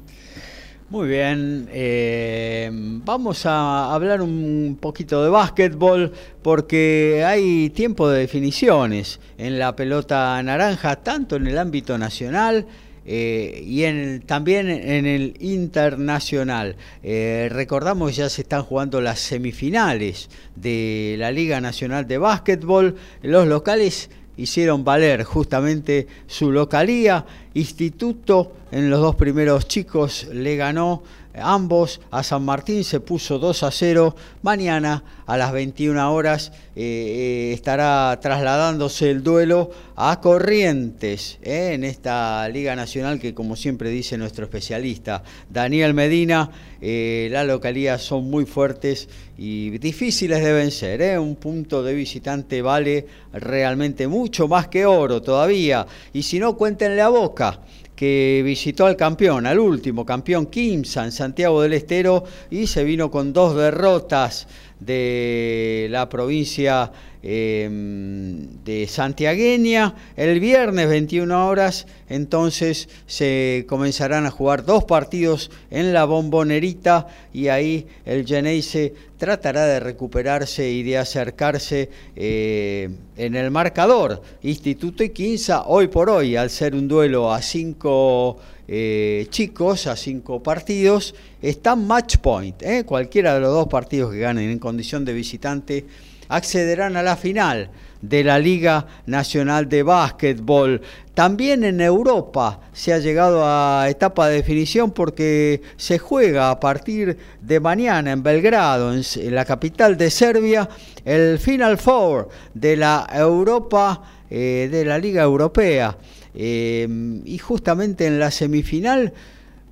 Muy bien, eh, vamos a hablar un poquito de básquetbol porque hay tiempo de definiciones en la pelota naranja, tanto en el ámbito nacional eh, y en también en el internacional. Eh, recordamos ya se están jugando las semifinales de la Liga Nacional de Básquetbol. Los locales hicieron valer justamente su localía. Instituto en los dos primeros chicos le ganó ambos a San Martín, se puso 2 a 0. Mañana a las 21 horas eh, eh, estará trasladándose el duelo a Corrientes eh, en esta Liga Nacional que como siempre dice nuestro especialista Daniel Medina, las localidades son muy fuertes y difíciles de vencer. Un punto de visitante vale realmente mucho más que oro todavía. Y si no, cuéntenle a Boca que visitó al campeón, al último campeón Kimsa en Santiago del Estero y se vino con dos derrotas de la provincia em, de Santiagueña. El viernes 21 horas entonces se comenzarán a jugar dos partidos en la bombonerita y ahí el Geneise tratará de recuperarse y de acercarse eh, en el marcador. Instituto y Quinza hoy por hoy, al ser un duelo a cinco eh, chicos a cinco partidos, están match point. ¿eh? Cualquiera de los dos partidos que ganen en condición de visitante accederán a la final de la Liga Nacional de Básquetbol. También en Europa se ha llegado a etapa de definición porque se juega a partir de mañana en Belgrado, en la capital de Serbia, el Final Four de la Europa, eh, de la Liga Europea. Em, y justamente en la semifinal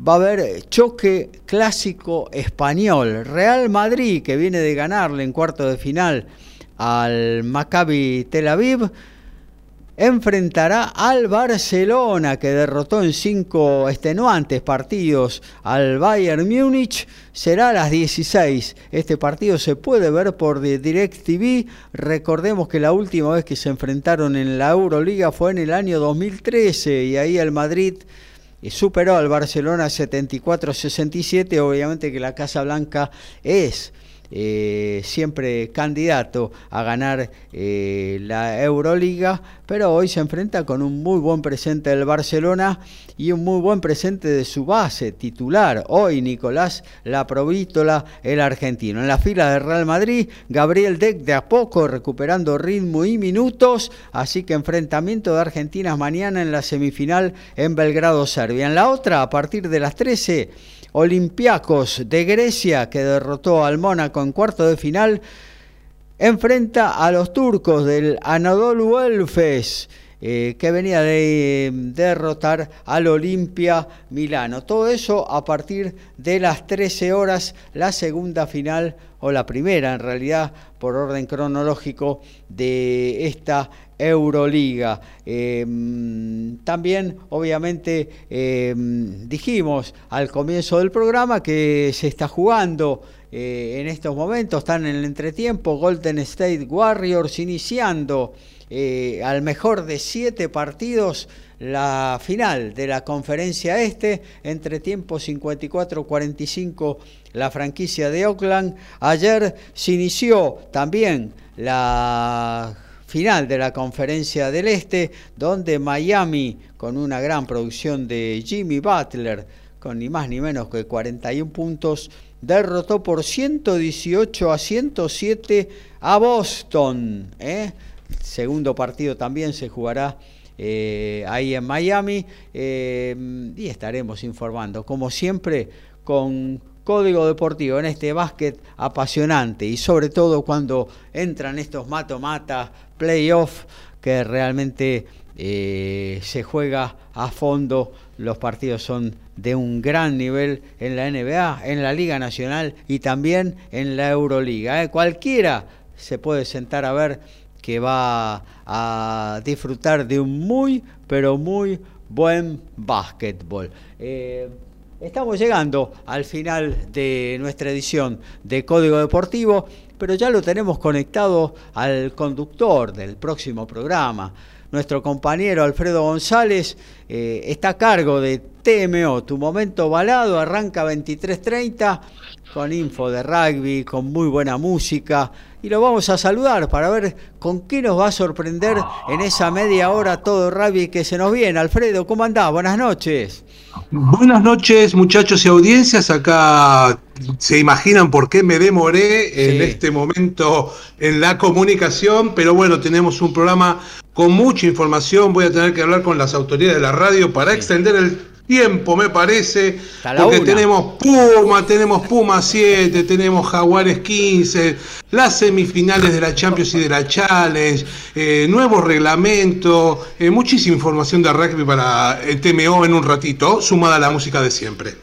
va a haber choque clásico español. Real Madrid, que viene de ganarle en cuarto de final al Maccabi Tel Aviv, enfrentará al Barcelona, que derrotó en cinco extenuantes partidos al Bayern Múnich. Será a las 16. Este partido se puede ver por DirecTV. Recordemos que la última vez que se enfrentaron en la Euroliga fue en el año 2013 y ahí el Madrid eh, superó al Barcelona 74-67. Obviamente que la Casa Blanca es eh, siempre candidato a ganar eh, la Euroliga, pero hoy se enfrenta con un muy buen presente del Barcelona y un muy buen presente de su base titular. Hoy Nicolás La Provítola, el argentino. En la fila de Real Madrid, Gabriel Deck de a poco recuperando ritmo y minutos, así que enfrentamiento de Argentinas mañana en la semifinal en Belgrado, Serbia. En la otra, a partir de las 13, Olympiacos de Grecia, que derrotó al Mónaco en cuarto de final, enfrenta a los turcos del Anadolu Elfes. Eh, que venía de eh, derrotar al Olimpia Milano. Todo eso a partir de las 13 horas, la segunda final, o la primera en realidad, por orden cronológico, de esta Euroliga. Em, también, obviamente, em, dijimos al comienzo del programa que se está jugando eh, en estos momentos, están en el entretiempo, Golden State Warriors iniciando eh, al mejor de siete partidos la final de la conferencia este, entre tiempo 54-45 la franquicia de Oakland. Ayer se inició también la final de la Conferencia del Este, donde Miami, con una gran producción de Jimmy Butler, con ni más ni menos que 41 puntos, derrotó por 118 a 107 a Boston. ¿eh? Segundo partido también se jugará eh, ahí en Miami eh, y estaremos informando, como siempre, con Código Deportivo en este básquet apasionante y sobre todo cuando entran estos mato-mata, playoff, que realmente eh, se juega a fondo, los partidos son de un gran nivel en la NBA, en la Liga Nacional y también en la Euroliga. ¿eh? Cualquiera se puede sentar a ver que va a disfrutar de un muy, pero muy buen básquetbol. Eh, Estamos llegando al final de nuestra edición de Código Deportivo, pero ya lo tenemos conectado al conductor del próximo programa. Nuestro compañero Alfredo González eh, está a cargo de TMO, Tu Momento Balado, arranca 23.30 con info de rugby, con muy buena música. Y lo vamos a saludar para ver con qué nos va a sorprender en esa media hora todo rugby que se nos viene. Alfredo, ¿cómo andás? Buenas noches. Buenas noches, muchachos y audiencias. Acá se imaginan por qué me demoré en este momento en la comunicación, pero bueno, tenemos un programa con mucha información. Voy a tener que hablar con las autoridades de la radio para extender el tiempo, me parece. Porque tenemos Puma, tenemos Puma 7, tenemos Jaguares 15, las semifinales de la Champions y de la Challenge, eh, nuevo reglamento, eh, muchísima información de rugby para el TMO en un ratito, sumada a la música de siempre.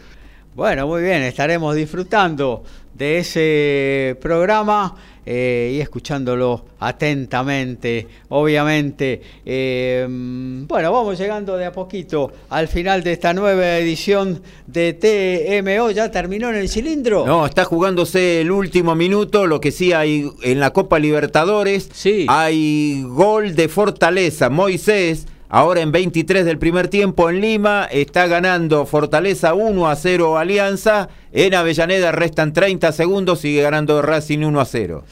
Bueno, muy bien, estaremos disfrutando de ese programa eh, y escuchándolo atentamente, obviamente. Eh, bueno, vamos llegando de a poquito al final de esta nueva edición de TMO. ¿Ya terminó en el cilindro? No, está jugándose el último minuto. Lo que sí hay en la Copa Libertadores, sí. hay gol de Fortaleza. Moisés. Ahora en 23 del primer tiempo en Lima está ganando Fortaleza 1 a 0 Alianza. En Avellaneda restan 30 segundos, sigue ganando Racing 1 a 0.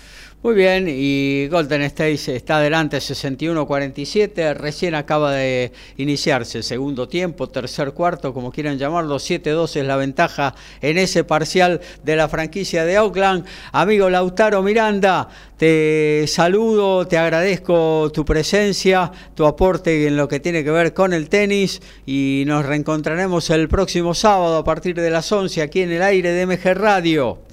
Muy bien, y Golden State está adelante 61-47, recién acaba de iniciarse el segundo tiempo, tercer cuarto, como quieran llamarlo, 7-2 es la ventaja en ese parcial de la franquicia de Oakland. Amigo Lautaro Miranda, te saludo, te agradezco tu presencia, tu aporte en lo que tiene que ver con el tenis y nos reencontraremos el próximo sábado a partir de las 11 aquí en el aire de MG Radio.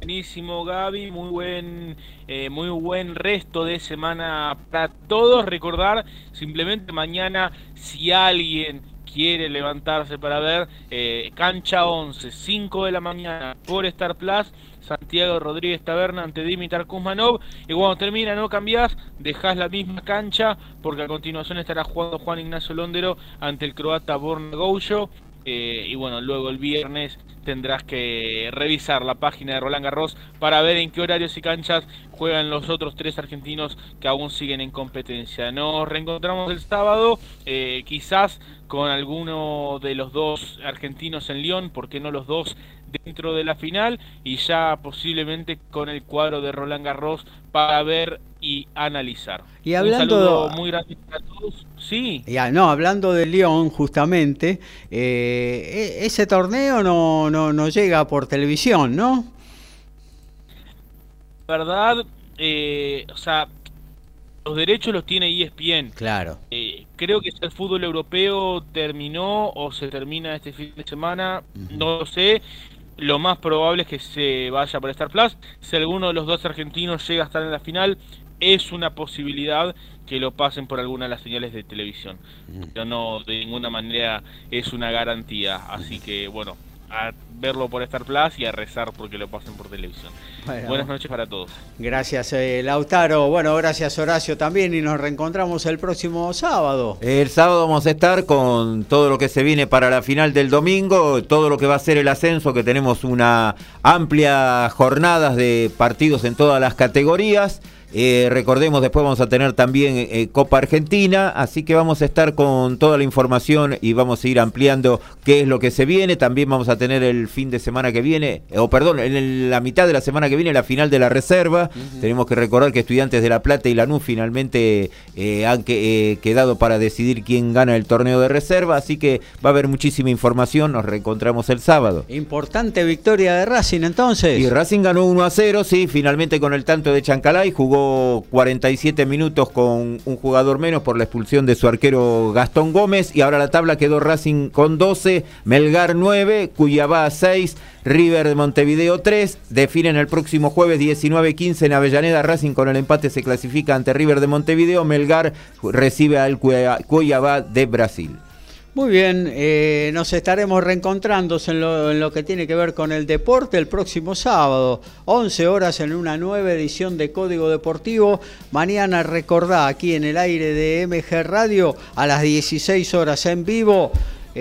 Buenísimo Gaby, muy buen, eh, muy buen resto de semana para todos. Recordar simplemente mañana si alguien quiere levantarse para ver eh, cancha 11, 5 de la mañana por Star Plus. Santiago Rodríguez Taberna ante Dimitar Kuzmanov y cuando termina no cambiás, dejás la misma cancha porque a continuación estará jugando Juan Ignacio Londero ante el croata Borna Goucho eh, y bueno, luego el viernes tendrás que revisar la página de Roland Garros para ver en qué horarios y canchas juegan los otros tres argentinos que aún siguen en competencia. Nos reencontramos el sábado, eh, quizás con alguno de los dos argentinos en Lyon, ¿por qué no los dos dentro de la final? Y ya posiblemente con el cuadro de Roland Garros para ver y analizar. Y hablando, Un muy grande todos. Sí. Ya, no, hablando de Lyon, justamente, eh, e-, ese torneo no, no, no llega por televisión, ¿no? verdad, eh, o sea, los derechos los tiene ESPN. Claro. Eh, creo que el fútbol europeo terminó o se termina este fin de semana, no lo sé. Lo más probable es que se vaya por Star Plus. Si alguno de los dos argentinos llega a estar en la final, es una posibilidad que lo pasen por alguna de las señales de televisión. Pero no, de ninguna manera es una garantía. Así que, bueno, a verlo por Star Plus y a rezar porque lo pasen por televisión. Buenas noches para todos. Gracias, eh, Lautaro. Bueno, gracias, Horacio, también. Y nos reencontramos el próximo sábado. El sábado vamos a estar con todo lo que se viene para la final del domingo, todo lo que va a ser el ascenso, que tenemos una amplia jornada de partidos en todas las categorías. Eh, recordemos, después vamos a tener también eh, Copa Argentina, así que vamos a estar con toda la información y vamos a ir ampliando qué es lo que se viene. También vamos a tener el fin de semana que viene, o perdón, en la mitad de la semana que viene la final de la reserva. Tenemos que recordar que Estudiantes de La Plata y Lanús finalmente eh, han quedado para decidir quién gana el torneo de reserva, así que va a haber muchísima información. Nos reencontramos el sábado. Importante victoria de Racing entonces. Y Racing ganó 1 a 0, sí, finalmente con el tanto de Chancalay, jugó 47 minutos con un jugador menos por la expulsión de su arquero Gastón Gómez. Y ahora la tabla quedó Racing con 12, Melgar 9, Cuyabá 6, River de Montevideo 3, definen el próximo jueves 19-15 en Avellaneda, Racing con el empate se clasifica ante River de Montevideo, Melgar recibe al Cuyabá de Brasil. Muy bien, eh, nos estaremos reencontrando en lo, en lo, que tiene que ver con el deporte el próximo sábado, 11 horas en una nueva edición de Código Deportivo. Mañana recordá aquí en el aire de MG Radio a las 16 horas en vivo.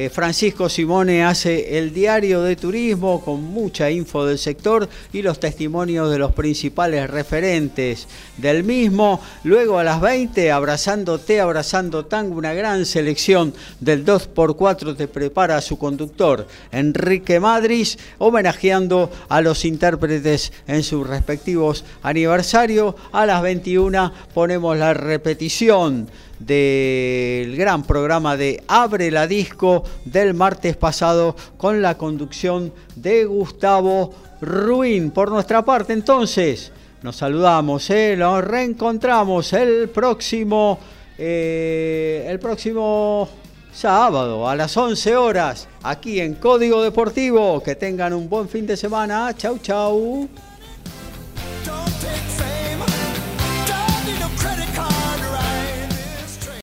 Eh, Francisco Simone hace el diario de turismo con mucha info del sector y los testimonios de los principales referentes del mismo. Luego a las 20, Abrazándote, Abrazando Tango, una gran selección del 2x4 te prepara su conductor, Enrique Madris, homenajeando a los intérpretes en sus respectivos aniversarios. A las 21 ponemos la repetición del gran programa de Abre la Disco del martes pasado con la conducción de Gustavo Ruin. Por nuestra parte, entonces, nos saludamos, ¿eh? nos reencontramos el próximo, eh, el próximo sábado a las 11 horas aquí en Código Deportivo. Que tengan un buen fin de semana. Chau, chau.